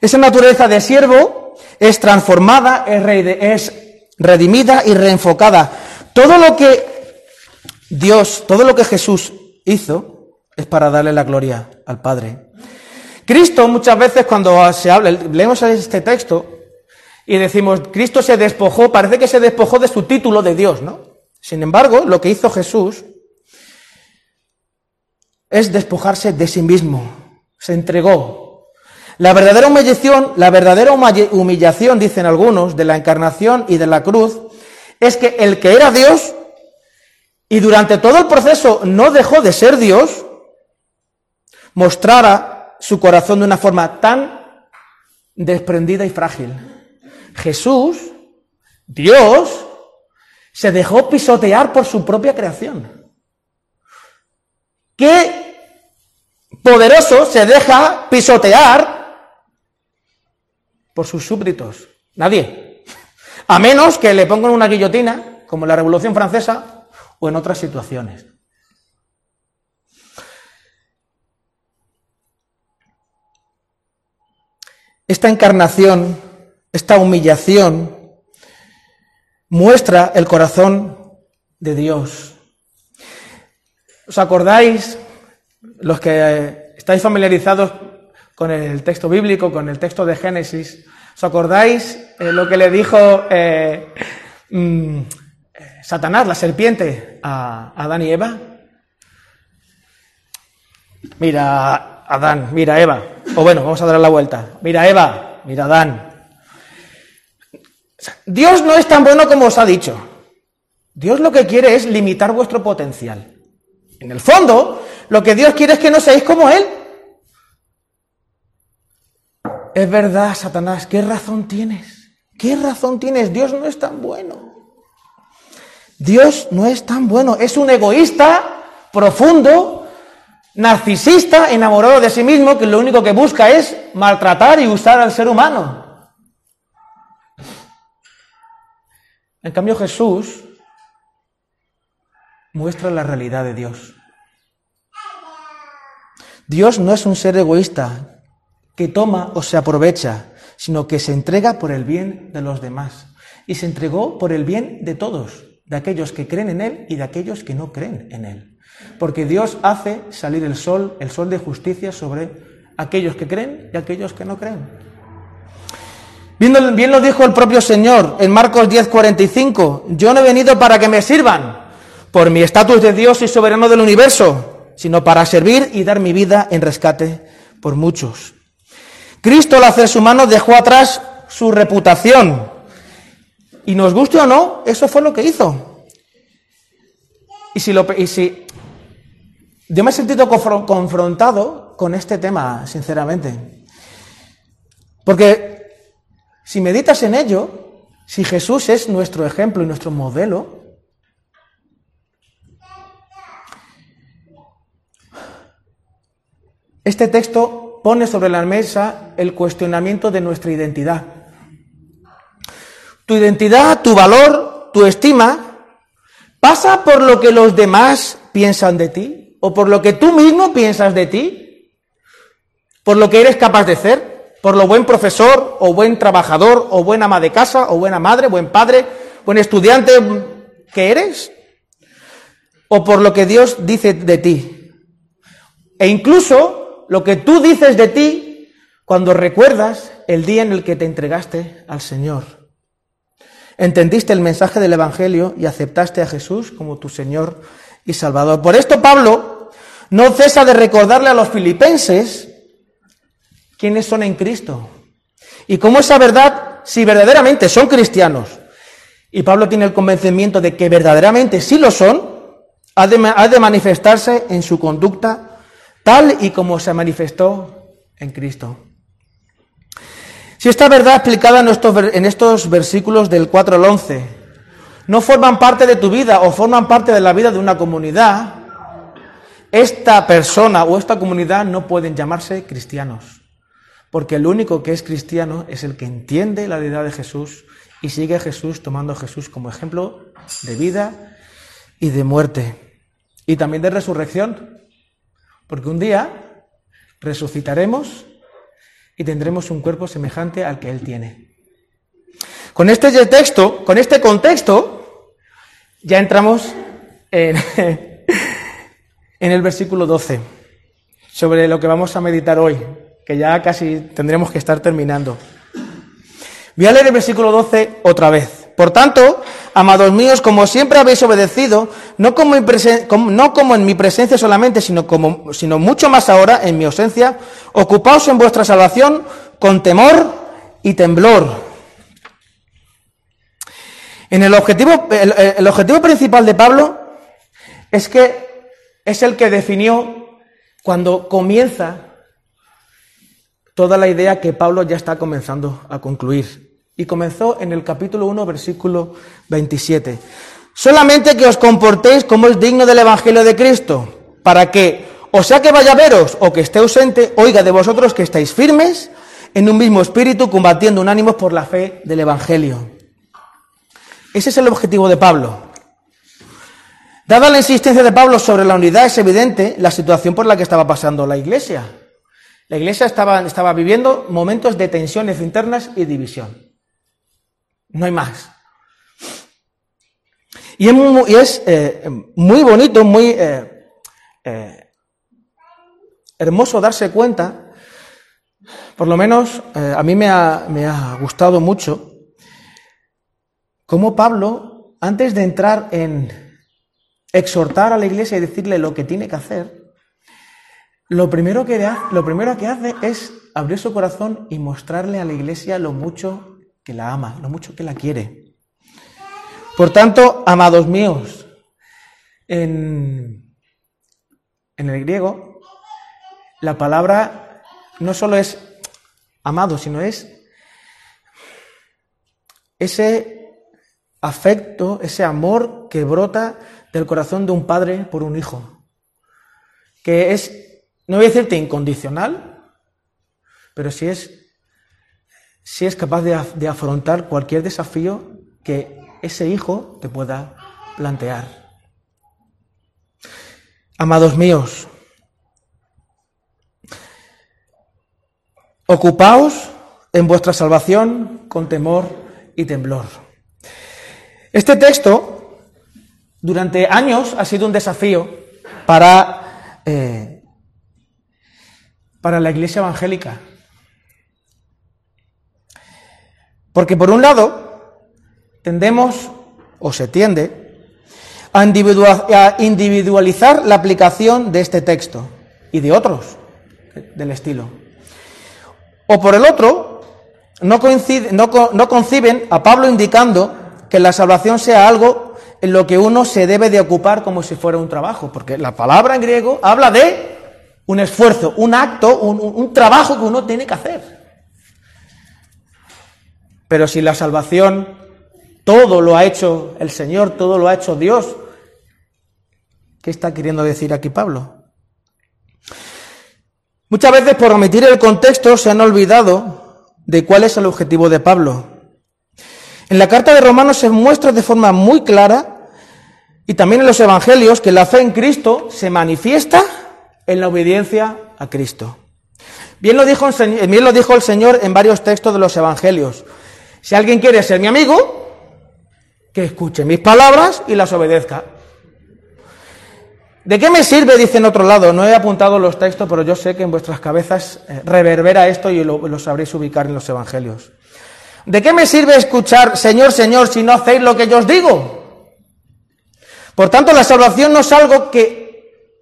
Esa naturaleza de siervo es transformada, es redimida y reenfocada. Todo lo que Dios, todo lo que Jesús hizo es para darle la gloria al Padre. Cristo muchas veces cuando se habla, leemos este texto y decimos, Cristo se despojó, parece que se despojó de su título de Dios, ¿no? Sin embargo, lo que hizo Jesús es despojarse de sí mismo, se entregó. La verdadera humillación, la verdadera humillación, dicen algunos, de la encarnación y de la cruz, es que el que era Dios y durante todo el proceso no dejó de ser Dios, mostrara su corazón de una forma tan desprendida y frágil. Jesús, Dios, se dejó pisotear por su propia creación. ¿Qué poderoso se deja pisotear por sus súbditos? Nadie. A menos que le pongan una guillotina, como en la Revolución Francesa, o en otras situaciones. Esta encarnación, esta humillación, muestra el corazón de Dios. ¿Os acordáis, los que estáis familiarizados con el texto bíblico, con el texto de Génesis, ¿Os acordáis eh, lo que le dijo eh, mm, Satanás, la serpiente, a Adán y Eva? Mira, Adán, mira, Eva. O bueno, vamos a dar la vuelta. Mira, Eva, mira, Adán. Dios no es tan bueno como os ha dicho. Dios lo que quiere es limitar vuestro potencial. En el fondo, lo que Dios quiere es que no seáis como Él. Es verdad, Satanás, ¿qué razón tienes? ¿Qué razón tienes? Dios no es tan bueno. Dios no es tan bueno. Es un egoísta profundo, narcisista, enamorado de sí mismo, que lo único que busca es maltratar y usar al ser humano. En cambio, Jesús muestra la realidad de Dios. Dios no es un ser egoísta que toma o se aprovecha, sino que se entrega por el bien de los demás. Y se entregó por el bien de todos, de aquellos que creen en Él y de aquellos que no creen en Él. Porque Dios hace salir el sol, el sol de justicia sobre aquellos que creen y aquellos que no creen. Bien, lo dijo el propio Señor en Marcos 10:45, yo no he venido para que me sirvan por mi estatus de Dios y soberano del universo, sino para servir y dar mi vida en rescate por muchos. Cristo al hacer su mano dejó atrás su reputación. Y nos guste o no, eso fue lo que hizo. Y si, lo, y si yo me he sentido confro- confrontado con este tema, sinceramente. Porque si meditas en ello, si Jesús es nuestro ejemplo y nuestro modelo, este texto pone sobre la mesa el cuestionamiento de nuestra identidad. Tu identidad, tu valor, tu estima, pasa por lo que los demás piensan de ti o por lo que tú mismo piensas de ti, por lo que eres capaz de ser, por lo buen profesor o buen trabajador o buena ama de casa o buena madre, buen padre, buen estudiante que eres, o por lo que Dios dice de ti. E incluso lo que tú dices de ti cuando recuerdas el día en el que te entregaste al Señor. Entendiste el mensaje del Evangelio y aceptaste a Jesús como tu Señor y Salvador. Por esto Pablo no cesa de recordarle a los filipenses quiénes son en Cristo y cómo esa verdad, si verdaderamente son cristianos, y Pablo tiene el convencimiento de que verdaderamente sí lo son, ha de, ha de manifestarse en su conducta tal y como se manifestó en Cristo. Si esta verdad explicada en estos, en estos versículos del 4 al 11 no forman parte de tu vida o forman parte de la vida de una comunidad, esta persona o esta comunidad no pueden llamarse cristianos. Porque el único que es cristiano es el que entiende la deidad de Jesús y sigue a Jesús tomando a Jesús como ejemplo de vida y de muerte. Y también de resurrección. Porque un día resucitaremos y tendremos un cuerpo semejante al que Él tiene. Con este texto, con este contexto, ya entramos en, en el versículo 12, sobre lo que vamos a meditar hoy, que ya casi tendremos que estar terminando. Voy a leer el versículo 12 otra vez. Por tanto, amados míos, como siempre habéis obedecido, no como, en mi presencia solamente, sino, como, sino mucho más ahora en mi ausencia, ocupaos en vuestra salvación con temor y temblor. En el objetivo, el objetivo principal de Pablo es que es el que definió cuando comienza toda la idea que Pablo ya está comenzando a concluir. Y comenzó en el capítulo 1, versículo 27. Solamente que os comportéis como es digno del Evangelio de Cristo, para que, o sea que vaya a veros o que esté ausente, oiga de vosotros que estáis firmes en un mismo espíritu, combatiendo unánimos por la fe del Evangelio. Ese es el objetivo de Pablo. Dada la insistencia de Pablo sobre la unidad, es evidente la situación por la que estaba pasando la iglesia. La iglesia estaba, estaba viviendo momentos de tensiones internas y división. No hay más. Y es eh, muy bonito, muy eh, eh, hermoso darse cuenta por lo menos a mí me ha, me ha gustado mucho cómo Pablo, antes de entrar en exhortar a la iglesia y decirle lo que tiene que hacer, lo primero que, lo primero que hace es abrir su corazón y mostrarle a la iglesia lo mucho que la ama, lo mucho que la quiere. Por tanto, amados míos, en, en el griego, la palabra no solo es amado, sino es ese afecto, ese amor que brota del corazón de un padre por un hijo, que es, no voy a decirte incondicional, pero sí es, sí es capaz de afrontar cualquier desafío que ese hijo te pueda plantear. Amados míos, ocupaos en vuestra salvación con temor y temblor. Este texto durante años ha sido un desafío para, eh, para la iglesia evangélica. Porque por un lado, tendemos, o se tiende, a individua- a individualizar la aplicación de este texto y de otros del estilo. O por el otro, no, coincide- no co- no conciben a Pablo indicando que la salvación sea algo en lo que uno se debe de ocupar como si fuera un trabajo, porque la palabra en griego habla de un esfuerzo, un acto, un trabajo que uno tiene que hacer. Pero si la salvación, todo lo ha hecho el Señor, todo lo ha hecho Dios, ¿qué está queriendo decir aquí Pablo? Muchas veces por omitir el contexto se han olvidado de cuál es el objetivo de Pablo. En la carta de Romanos se muestra de forma muy clara y también en los evangelios que la fe en Cristo se manifiesta en la obediencia a Cristo. Bien lo dijo, el Señor- bien lo dijo el Señor en varios textos de los evangelios. Si alguien quiere ser mi amigo, que escuche mis palabras y las obedezca. ¿De qué me sirve? Dice en otro lado. No he apuntado los textos, pero yo sé que en vuestras cabezas eh, reverbera esto y lo, lo sabréis ubicar en los evangelios. ¿De qué me sirve escuchar Señor, Señor si no hacéis lo que yo os digo? Por tanto, la salvación no es algo que...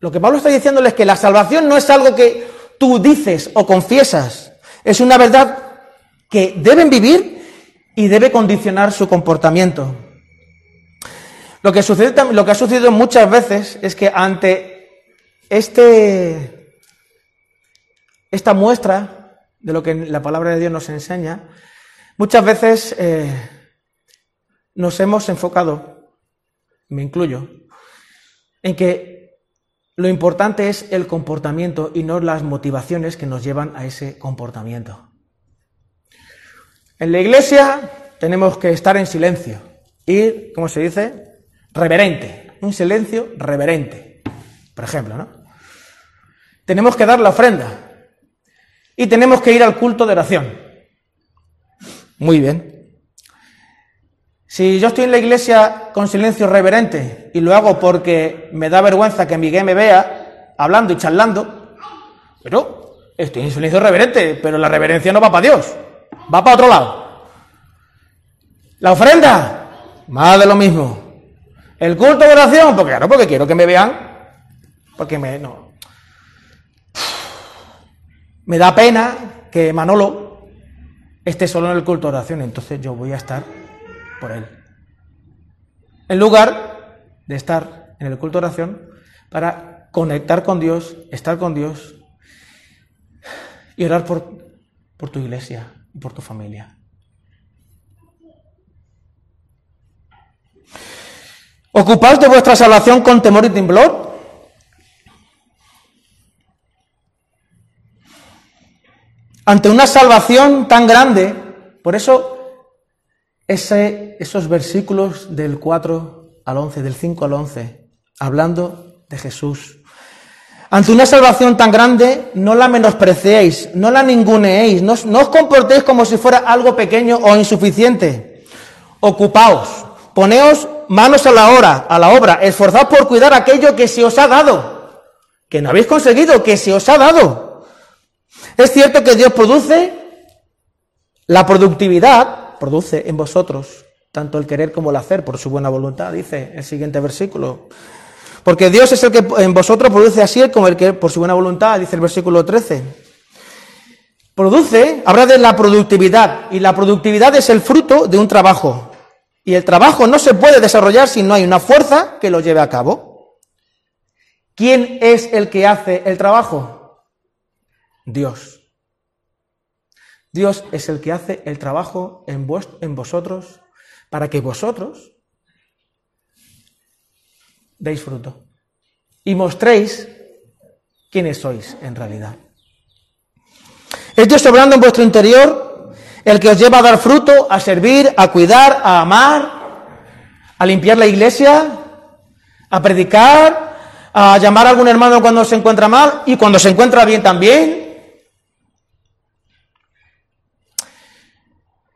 Lo que Pablo está diciéndole es que la salvación no es algo que tú dices o confiesas. Es una verdad que deben vivir y debe condicionar su comportamiento. Lo que, ha sucedido muchas veces es que ante este, esta muestra de lo que la palabra de Dios nos enseña, muchas veces eh, nos hemos enfocado, me incluyo, en que lo importante es el comportamiento y no las motivaciones que nos llevan a ese comportamiento. En la iglesia tenemos que estar en silencio, ir, ¿cómo se dice? Reverente, un silencio reverente, por ejemplo, ¿no? Tenemos que dar la ofrenda y tenemos que ir al culto de oración. Muy bien. Si yo estoy en la iglesia con silencio reverente y lo hago porque me da vergüenza que Miguel me vea hablando y charlando, pero estoy en silencio reverente, pero la reverencia no va para Dios, va para otro lado. La ofrenda, más de lo mismo. El culto de oración, porque claro, porque quiero que me vean, porque me no. Me da pena que Manolo esté solo en el culto de oración, entonces yo voy a estar por él. En lugar de estar en el culto de oración para conectar con Dios, estar con Dios y orar por, por tu iglesia por tu familia. ¿Ocupaos de vuestra salvación con temor y temblor? Ante una salvación tan grande, por eso ese, esos versículos del 4 al 11, del 5 al 11, hablando de Jesús. Ante una salvación tan grande, no la menospreciéis, no la ninguneéis, no, os comportéis como si fuera algo pequeño o insuficiente. Ocupaos, poneos manos a la obra, a la obra, esforzaos por cuidar aquello que se os ha dado, que no habéis conseguido, que se os ha dado. Es cierto que Dios produce la productividad, produce en vosotros tanto el querer como el hacer por su buena voluntad, dice el siguiente versículo. Porque Dios es el que en vosotros produce así como el que por su buena voluntad, dice el versículo 13. Produce, habla de la productividad, y la productividad es el fruto de un trabajo. Y el trabajo no se puede desarrollar si no hay una fuerza que lo lleve a cabo. ¿Quién es el que hace el trabajo? Dios. Dios es el que hace el trabajo en, en vosotros para que vosotros deis fruto y mostréis quiénes sois en realidad. Es Dios obrando en vuestro interior el que os lleva a dar fruto, a servir, a cuidar, a amar, a limpiar la iglesia, a predicar, a llamar a algún hermano cuando se encuentra mal y cuando se encuentra bien también.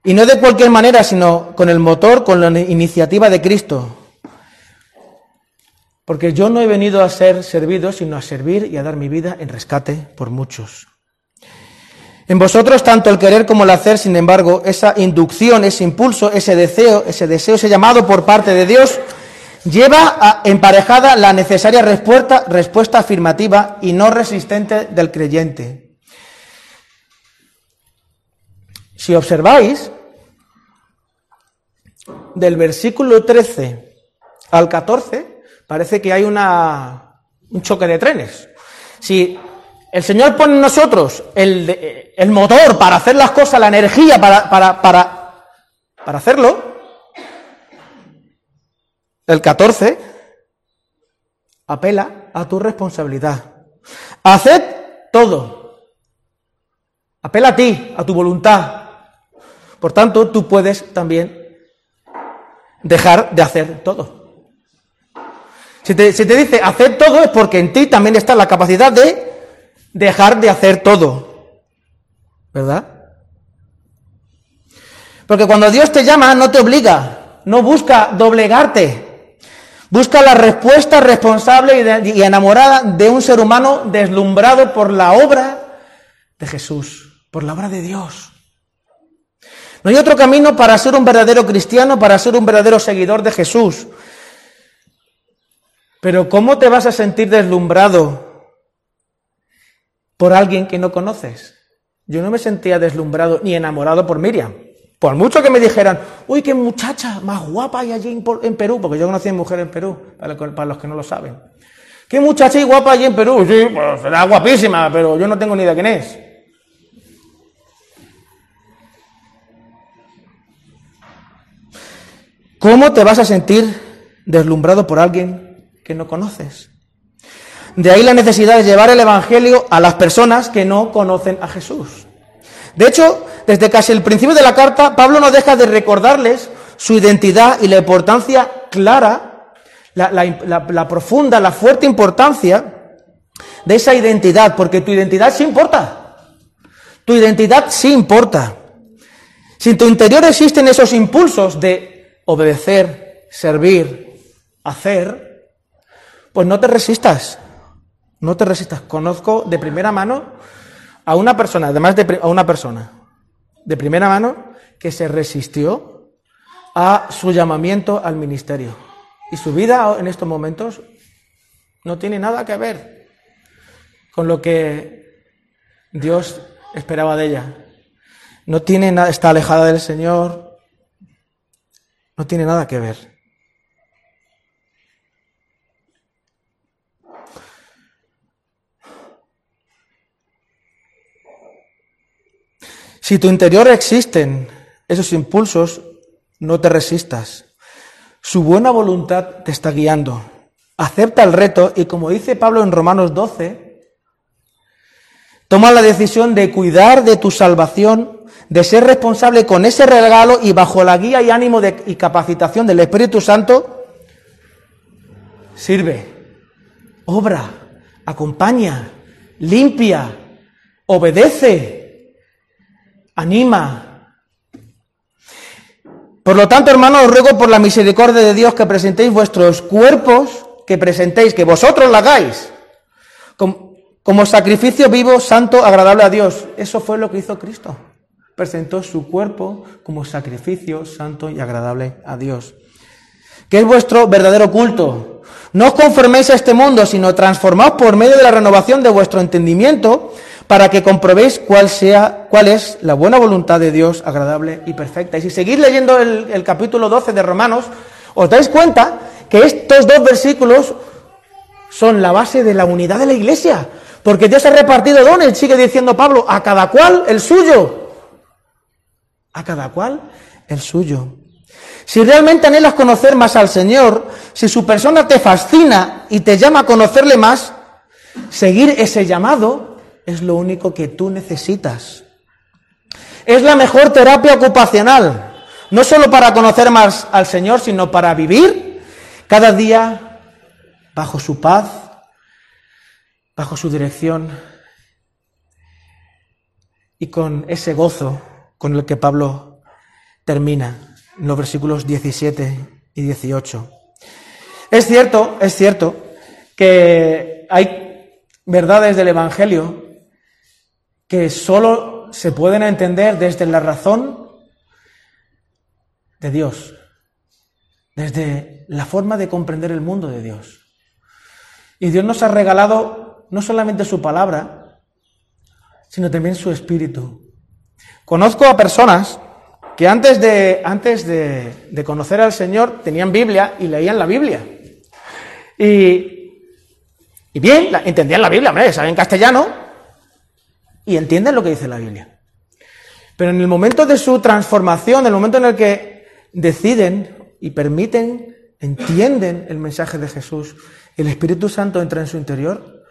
Y no de cualquier manera, sino con el motor, con la iniciativa de Cristo. Porque yo no he venido a ser servido, sino a servir y a dar mi vida en rescate por muchos. En vosotros tanto el querer como el hacer, sin embargo, esa inducción, ese impulso, ese deseo, ese deseo, ese llamado por parte de Dios, lleva a- emparejada la necesaria respuesta, respuesta afirmativa y no resistente del creyente. Si observáis, del versículo 13 al 14, parece que hay una, un choque de trenes. Si el Señor pone en nosotros el, el motor para hacer las cosas, la energía para, para, para, para hacerlo, el 14 apela a tu responsabilidad. Haced todo. Apela a ti, a tu voluntad. Por tanto, tú puedes también dejar de hacer todo. Si te, dice hacer todo es porque en ti también está la capacidad de dejar de hacer todo. ¿Verdad? Porque cuando Dios te llama no te obliga, no busca doblegarte. Busca la respuesta responsable y enamorada de un ser humano deslumbrado por la obra de Jesús, por la obra de Dios. No hay otro camino para ser un verdadero cristiano, para ser un verdadero seguidor de Jesús. Pero ¿cómo te vas a sentir deslumbrado por alguien que no conoces? Yo no me sentía deslumbrado ni enamorado por Miriam. Por mucho que me dijeran, uy, qué muchacha más guapa hay allí en, Perú, porque yo conocí a mujer en Perú, para los que no lo saben. ¿Qué muchacha y guapa allí en Perú? Sí, pues será guapísima, pero yo no tengo ni idea quién es. ¿Cómo te vas a sentir deslumbrado por alguien que no conoces? De ahí la necesidad de llevar el Evangelio a las personas que no conocen a Jesús. De hecho, desde casi el principio de la carta, Pablo no deja de recordarles su identidad y la importancia clara, la, la- profunda, la fuerte importancia de esa identidad, porque tu identidad sí importa. Tu identidad sí importa. Si en tu interior existen esos impulsos de obedecer, servir, hacer, pues no te resistas. No te resistas. Conozco de primera mano a una persona, además de a una persona, de primera mano, que se resistió a su llamamiento al ministerio. Y su vida en estos momentos no tiene nada que ver con lo que Dios esperaba de ella. No tiene nada, está alejada del Señor. No tiene nada que ver. Si tu interior existen esos impulsos, no te resistas. Su buena voluntad te está guiando. Acepta el reto y como dice Pablo en Romanos 12, toma la decisión de cuidar de tu salvación, de ser responsable con ese regalo y bajo la guía y ánimo de- y capacitación del Espíritu Santo, sirve, obra, acompaña, limpia, obedece, anima. Por lo tanto, hermanos, os ruego por la misericordia de Dios que presentéis vuestros cuerpos, que presentéis, que vosotros lo hagáis, com- como sacrificio vivo, santo, agradable a Dios. Eso fue lo que hizo Cristo. Presentó su cuerpo como sacrificio santo y agradable a Dios. ¿Qué es vuestro verdadero culto? No os conforméis a este mundo, sino transformaos por medio de la renovación de vuestro entendimiento para que comprobéis cuál, sea, cuál es la buena voluntad de Dios agradable y perfecta. Y si seguís leyendo el, el capítulo 12 de Romanos, os dais cuenta que estos dos versículos son la base de la unidad de la iglesia. Porque Dios ha repartido dones, sigue diciendo Pablo, a cada cual el suyo. A cada cual el suyo. Si realmente anhelas conocer más al Señor, si su persona te fascina y te llama a conocerle más, seguir ese llamado es lo único que tú necesitas. Es la mejor terapia ocupacional, no solo para conocer más al Señor, sino para vivir cada día bajo su paz, bajo su dirección y con ese gozo con el que Pablo termina en los versículos 17 y 18. Es cierto, es cierto que hay verdades del Evangelio que solo se pueden entender desde la razón de Dios, desde la forma de comprender el mundo de Dios. Y Dios nos ha regalado no solamente su palabra, sino también su espíritu. Conozco a personas que antes de, antes de, conocer al Señor tenían Biblia y leían la Biblia. Y, y bien, entendían la Biblia, hombre, saben castellano y entienden lo que dice la Biblia. Pero en el momento de su transformación, en el momento en el que deciden y permiten, entienden el mensaje de Jesús, el Espíritu Santo entra en su interior,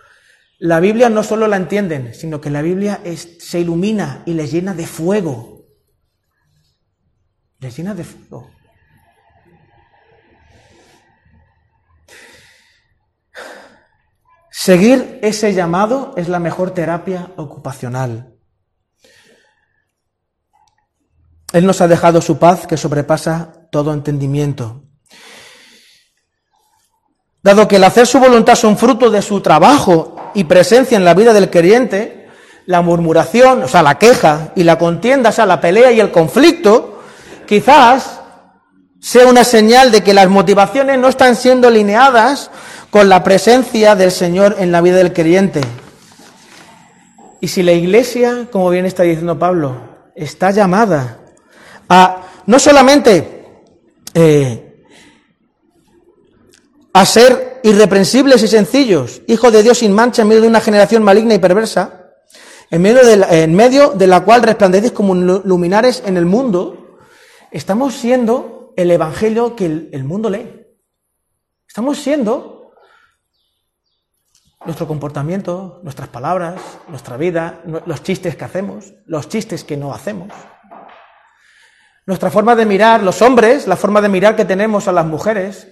la Biblia no solo la entienden, sino que la Biblia se ilumina y les llena de fuego. Les llena de fuego. Seguir ese llamado es la mejor terapia ocupacional. Él nos ha dejado su paz que sobrepasa todo entendimiento. Dado que el hacer su voluntad son fruto de su trabajo y presencia en la vida del creyente, la murmuración, o sea, la queja y la contienda, o sea, la pelea y el conflicto, quizás sea una señal de que las motivaciones no están siendo alineadas con la presencia del Señor en la vida del creyente. Y si la iglesia, como bien está diciendo Pablo, está llamada a no solamente eh, a ser irreprensibles y sencillos, hijos de Dios sin mancha en medio de una generación maligna y perversa, en medio de la, cual resplandecéis como lu- luminares en el mundo, estamos siendo el evangelio que el mundo lee. Estamos siendo nuestro comportamiento, nuestras palabras, nuestra vida, los chistes que hacemos, los chistes que no hacemos. Nuestra forma de mirar, los hombres, la forma de mirar que tenemos a las mujeres,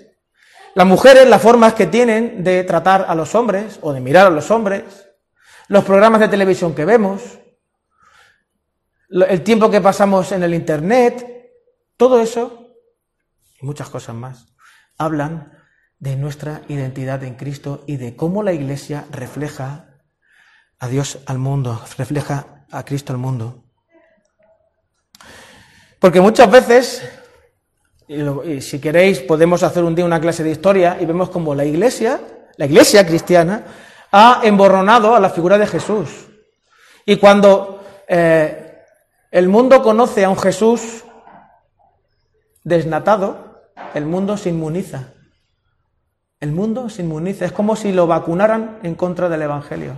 las mujeres, las formas que tienen de tratar a los hombres o de mirar a los hombres, los programas de televisión que vemos, el tiempo que pasamos en el Internet, todo eso y muchas cosas más hablan de nuestra identidad en Cristo y de cómo la Iglesia refleja a Dios al mundo, refleja a Cristo al mundo. Porque muchas veces, si queréis podemos hacer un día una clase de historia y vemos cómo la Iglesia, la Iglesia cristiana, ha emborronado a la figura de Jesús. Y cuando eh, el mundo conoce a un Jesús desnatado, el mundo se inmuniza. El mundo se inmuniza. Es como si lo vacunaran en contra del Evangelio.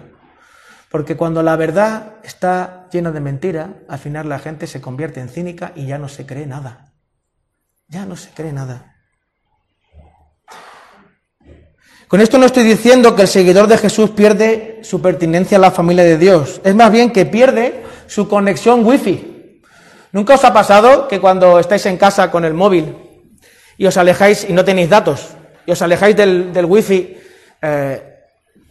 Porque cuando la verdad está llena de mentira, al final la gente se convierte en cínica y ya no se cree nada. Ya no se cree nada. Con esto no estoy diciendo que el seguidor de Jesús pierde su pertinencia a la familia de Dios. Es más bien que pierde su conexión wifi. ¿Nunca os ha pasado que cuando estáis en casa con el móvil y os alejáis y no tenéis datos y os alejáis del, del wifi, eh,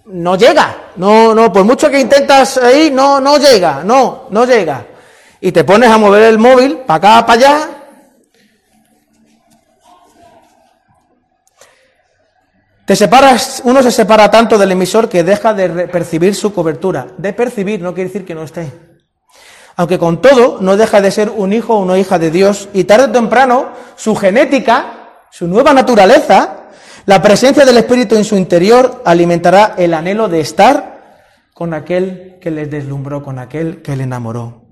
no llega, no, no, por mucho que intentas ahí, no, no llega, no, no llega. Y te pones a mover el móvil para acá, para allá. Te separas, uno se separa tanto del emisor que deja de percibir su cobertura. De percibir no quiere decir que no esté. Aunque con todo no deja de ser un hijo o una hija de Dios y tarde o temprano su genética, su nueva naturaleza, la presencia del Espíritu en su interior alimentará el anhelo de estar con aquel que les deslumbró, con aquel que le enamoró,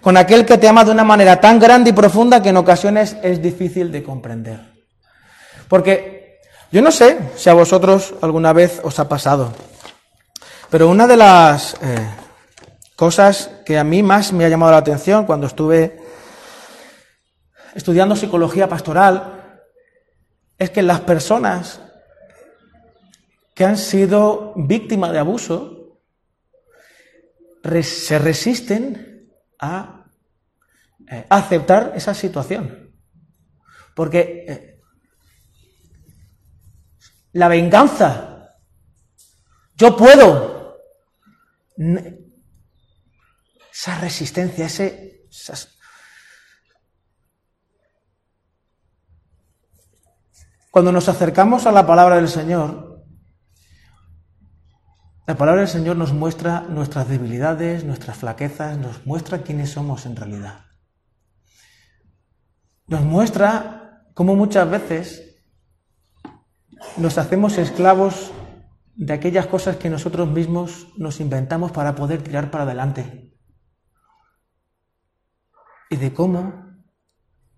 con aquel que te ama de una manera tan grande y profunda que en ocasiones es difícil de comprender. Porque yo no sé si a vosotros alguna vez os ha pasado, pero una de las eh, cosas que a mí más me ha llamado la atención cuando estuve estudiando psicología pastoral es que las personas que han sido víctimas de abuso se resisten a eh, aceptar esa situación. Porque eh, la venganza, yo puedo, esa resistencia, ese, Cuando nos acercamos a la palabra del Señor, la palabra del Señor nos muestra nuestras debilidades, nuestras flaquezas, nos muestra quiénes somos en realidad. Nos muestra cómo muchas veces nos hacemos esclavos de aquellas cosas que nosotros mismos nos inventamos para poder tirar para adelante. Y de cómo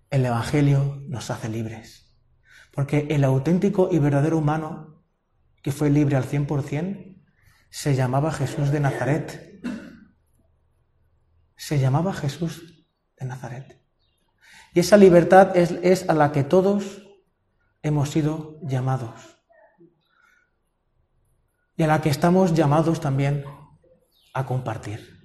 el Evangelio nos hace libres. Porque el auténtico y verdadero humano que fue libre al 100% se llamaba Jesús de Nazaret. Se llamaba Jesús de Nazaret. Y esa libertad es, a la que todos hemos sido llamados. Y a la que estamos llamados también a compartir.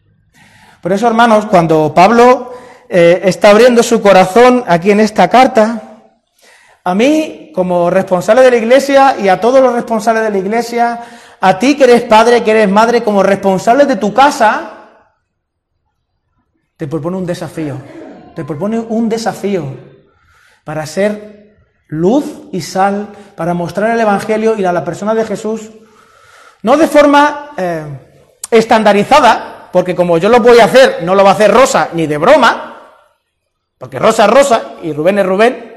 Por eso, hermanos, cuando Pablo eh, está abriendo su corazón aquí en esta carta, a mí, como responsable de la iglesia y a todos los responsables de la iglesia, a ti que eres padre, que eres madre, como responsable de tu casa, te propone un desafío. Te propone un desafío para ser luz y sal, para mostrar el Evangelio y a la persona de Jesús, no de forma eh, estandarizada, porque como yo lo voy a hacer, no lo va a hacer Rosa ni de broma, porque Rosa es Rosa y Rubén es Rubén,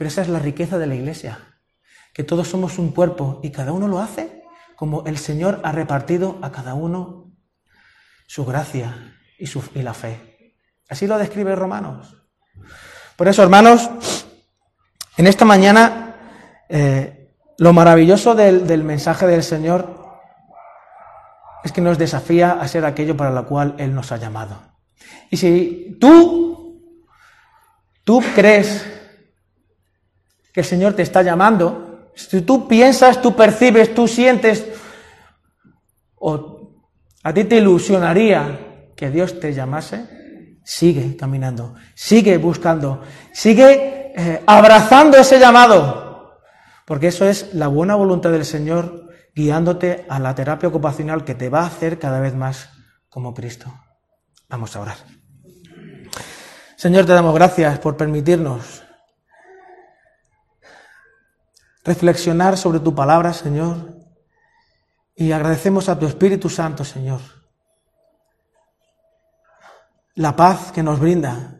pero esa es la riqueza de la iglesia, que todos somos un cuerpo y cada uno lo hace como el Señor ha repartido a cada uno su gracia y, su, y la fe. Así lo describe Romanos. Por eso, hermanos, en esta mañana, eh, lo maravilloso del, del mensaje del Señor es que nos desafía a ser aquello para lo cual Él nos ha llamado. Y si tú, tú crees que el Señor te está llamando, si tú piensas, tú percibes, tú sientes, o a ti te ilusionaría que Dios te llamase, sigue caminando, sigue buscando, sigue eh, abrazando ese llamado, porque eso es la buena voluntad del Señor guiándote a la terapia ocupacional que te va a hacer cada vez más como Cristo. Vamos a orar. Señor, te damos gracias por permitirnos reflexionar sobre tu palabra, Señor, y agradecemos a tu Espíritu Santo, Señor, la paz que nos brinda,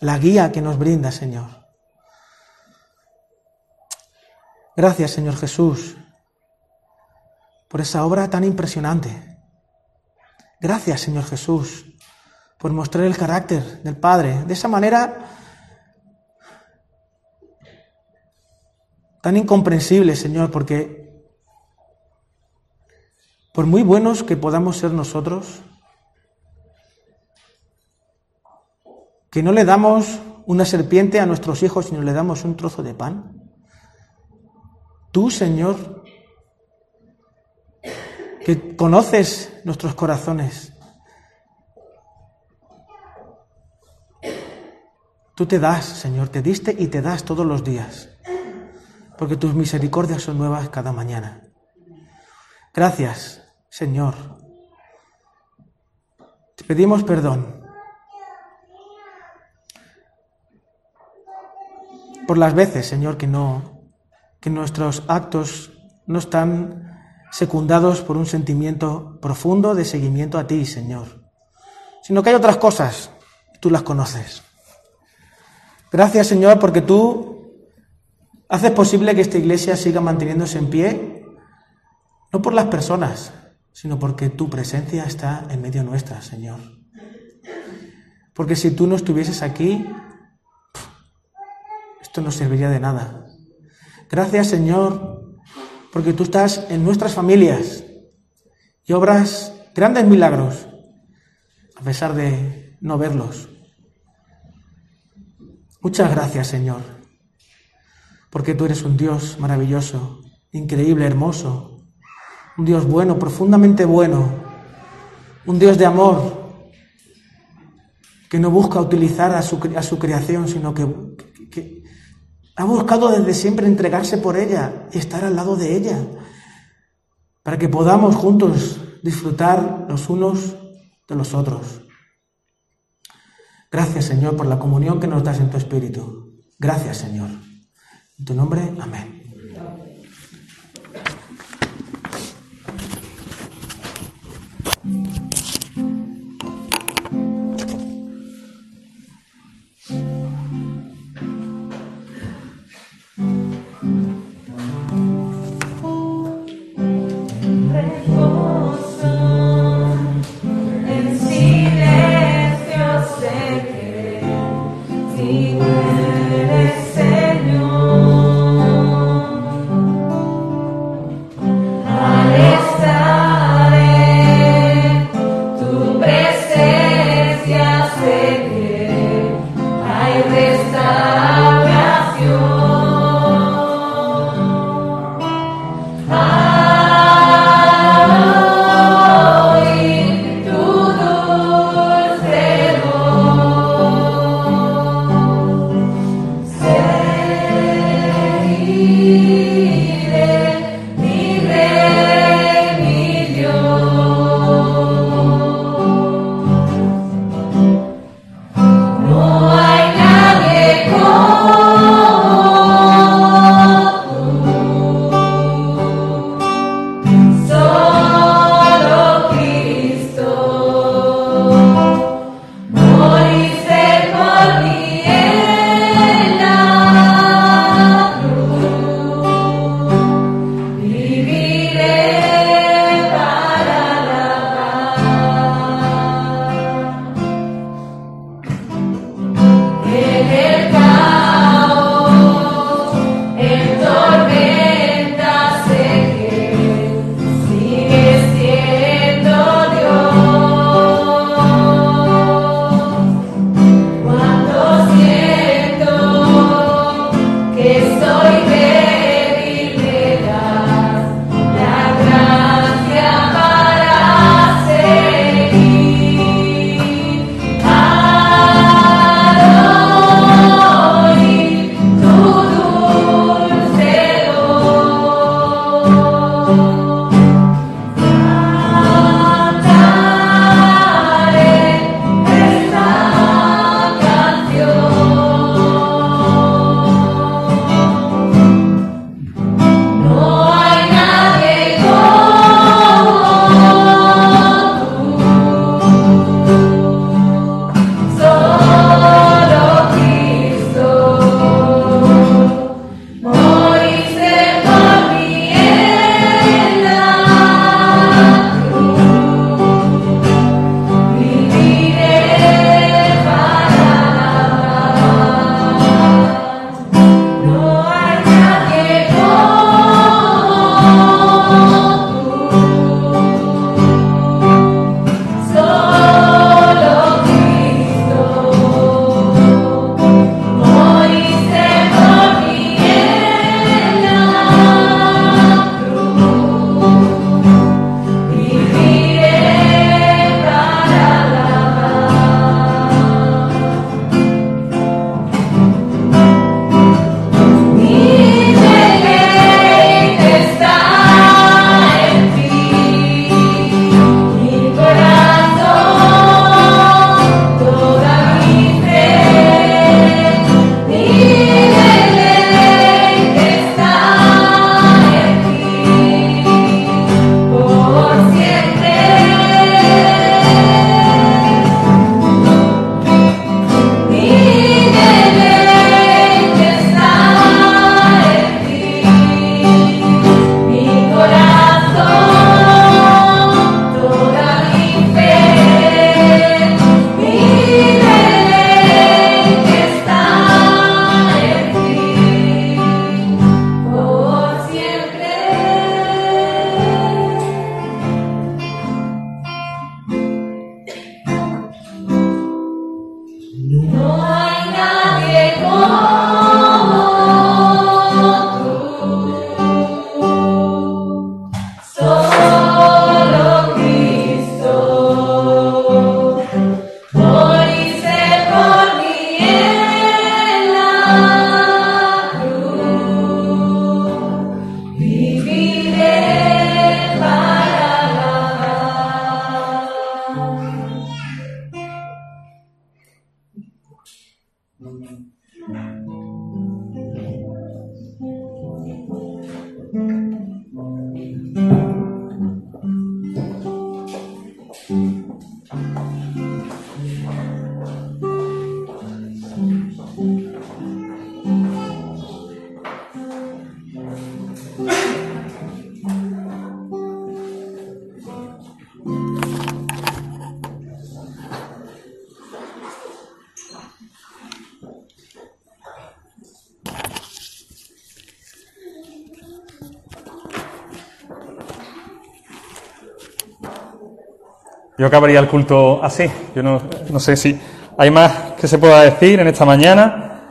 la guía que nos brinda, Señor. Gracias, Señor Jesús, por esa obra tan impresionante. Gracias, Señor Jesús, por mostrar el carácter del Padre de esa manera tan incomprensible, Señor, porque por muy buenos que podamos ser nosotros, que no le damos una serpiente a nuestros hijos, sino le damos un trozo de pan. Tú, Señor, que conoces nuestros corazones, tú te das, Señor, te diste y te das todos los días porque tus misericordias son nuevas cada mañana. Gracias, Señor. Te pedimos perdón por las veces, Señor, que no que nuestros actos no están secundados por un sentimiento profundo de seguimiento a ti, Señor, sino que hay otras cosas, tú las conoces. Gracias, Señor, porque tú haces posible que esta iglesia siga manteniéndose en pie, no por las personas, sino porque tu presencia está en medio nuestra, Señor. Porque si tú no estuvieses aquí, esto no serviría de nada. Gracias, Señor, porque tú estás en nuestras familias y obras grandes milagros, a pesar de no verlos. Muchas gracias, Señor, porque tú eres un Dios maravilloso, increíble, hermoso, un Dios bueno, profundamente bueno, un Dios de amor, que no busca utilizar a su, creación, sino que ha buscado desde siempre entregarse por ella y estar al lado de ella, para que podamos juntos disfrutar los unos de los otros. Gracias, Señor, por la comunión que nos das en tu Espíritu. Gracias, Señor. En tu nombre, amén. Yo acabaría el culto así. Yo no, no sé si hay más que se pueda decir en esta mañana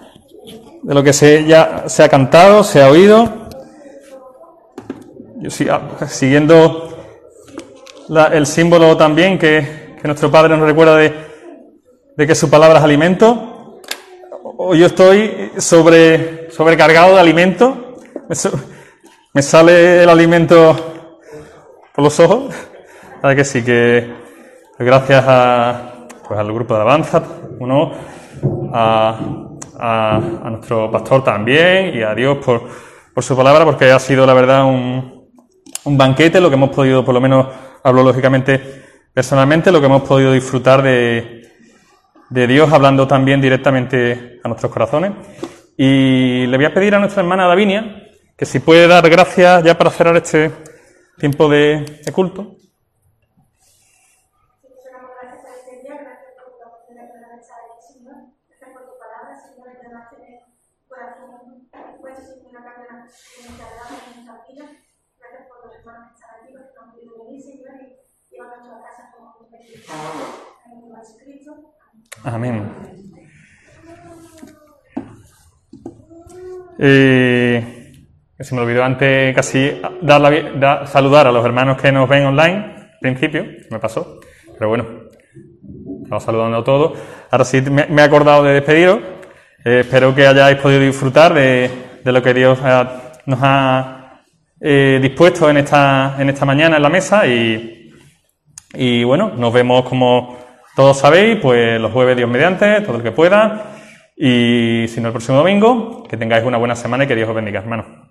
de lo que se, ya se ha cantado, se ha oído. Yo ah, siguiendo la- el símbolo también que, que nuestro Padre nos recuerda de, de que su palabra es alimento. Hoy yo estoy sobre, sobrecargado de alimento. Me, me sale el alimento por los ojos. Verdad que sí, que gracias a, pues, al grupo de alabanza, uno, a, a- a nuestro pastor también y a Dios por, por su palabra, porque ha sido la verdad un, un banquete, lo que hemos podido, por lo menos hablo lógicamente personalmente, lo que hemos podido disfrutar de, de Dios hablando también directamente a nuestros corazones. Y le voy a pedir a nuestra hermana Davinia que si puede dar gracias ya para cerrar este tiempo de culto. Te damos gracias por este día, gracias por la oportunidad que nos das aquí, Señor. Gracias por tu palabra, Señor, y además tener corazón puesto sin una carga en nuestra alma, en nuestra vida. Gracias por los hermanos que están aquí, los que no han podido venir, Señor, y nuestra casa como. Amén. Eh, se me olvidó antes casi dar la da- saludar a los hermanos que nos ven online, al principio, me pasó, pero bueno, estamos saludando a todos. Ahora sí me, me he acordado de despediros. Eh, espero que hayáis podido disfrutar de, de lo que Dios ha- nos ha eh, dispuesto en esta, en esta mañana en la mesa y, y bueno, nos vemos como todos sabéis, pues los jueves Dios mediante, todo el que pueda. Y si no el próximo domingo, que tengáis una buena semana y que Dios os bendiga, hermanos.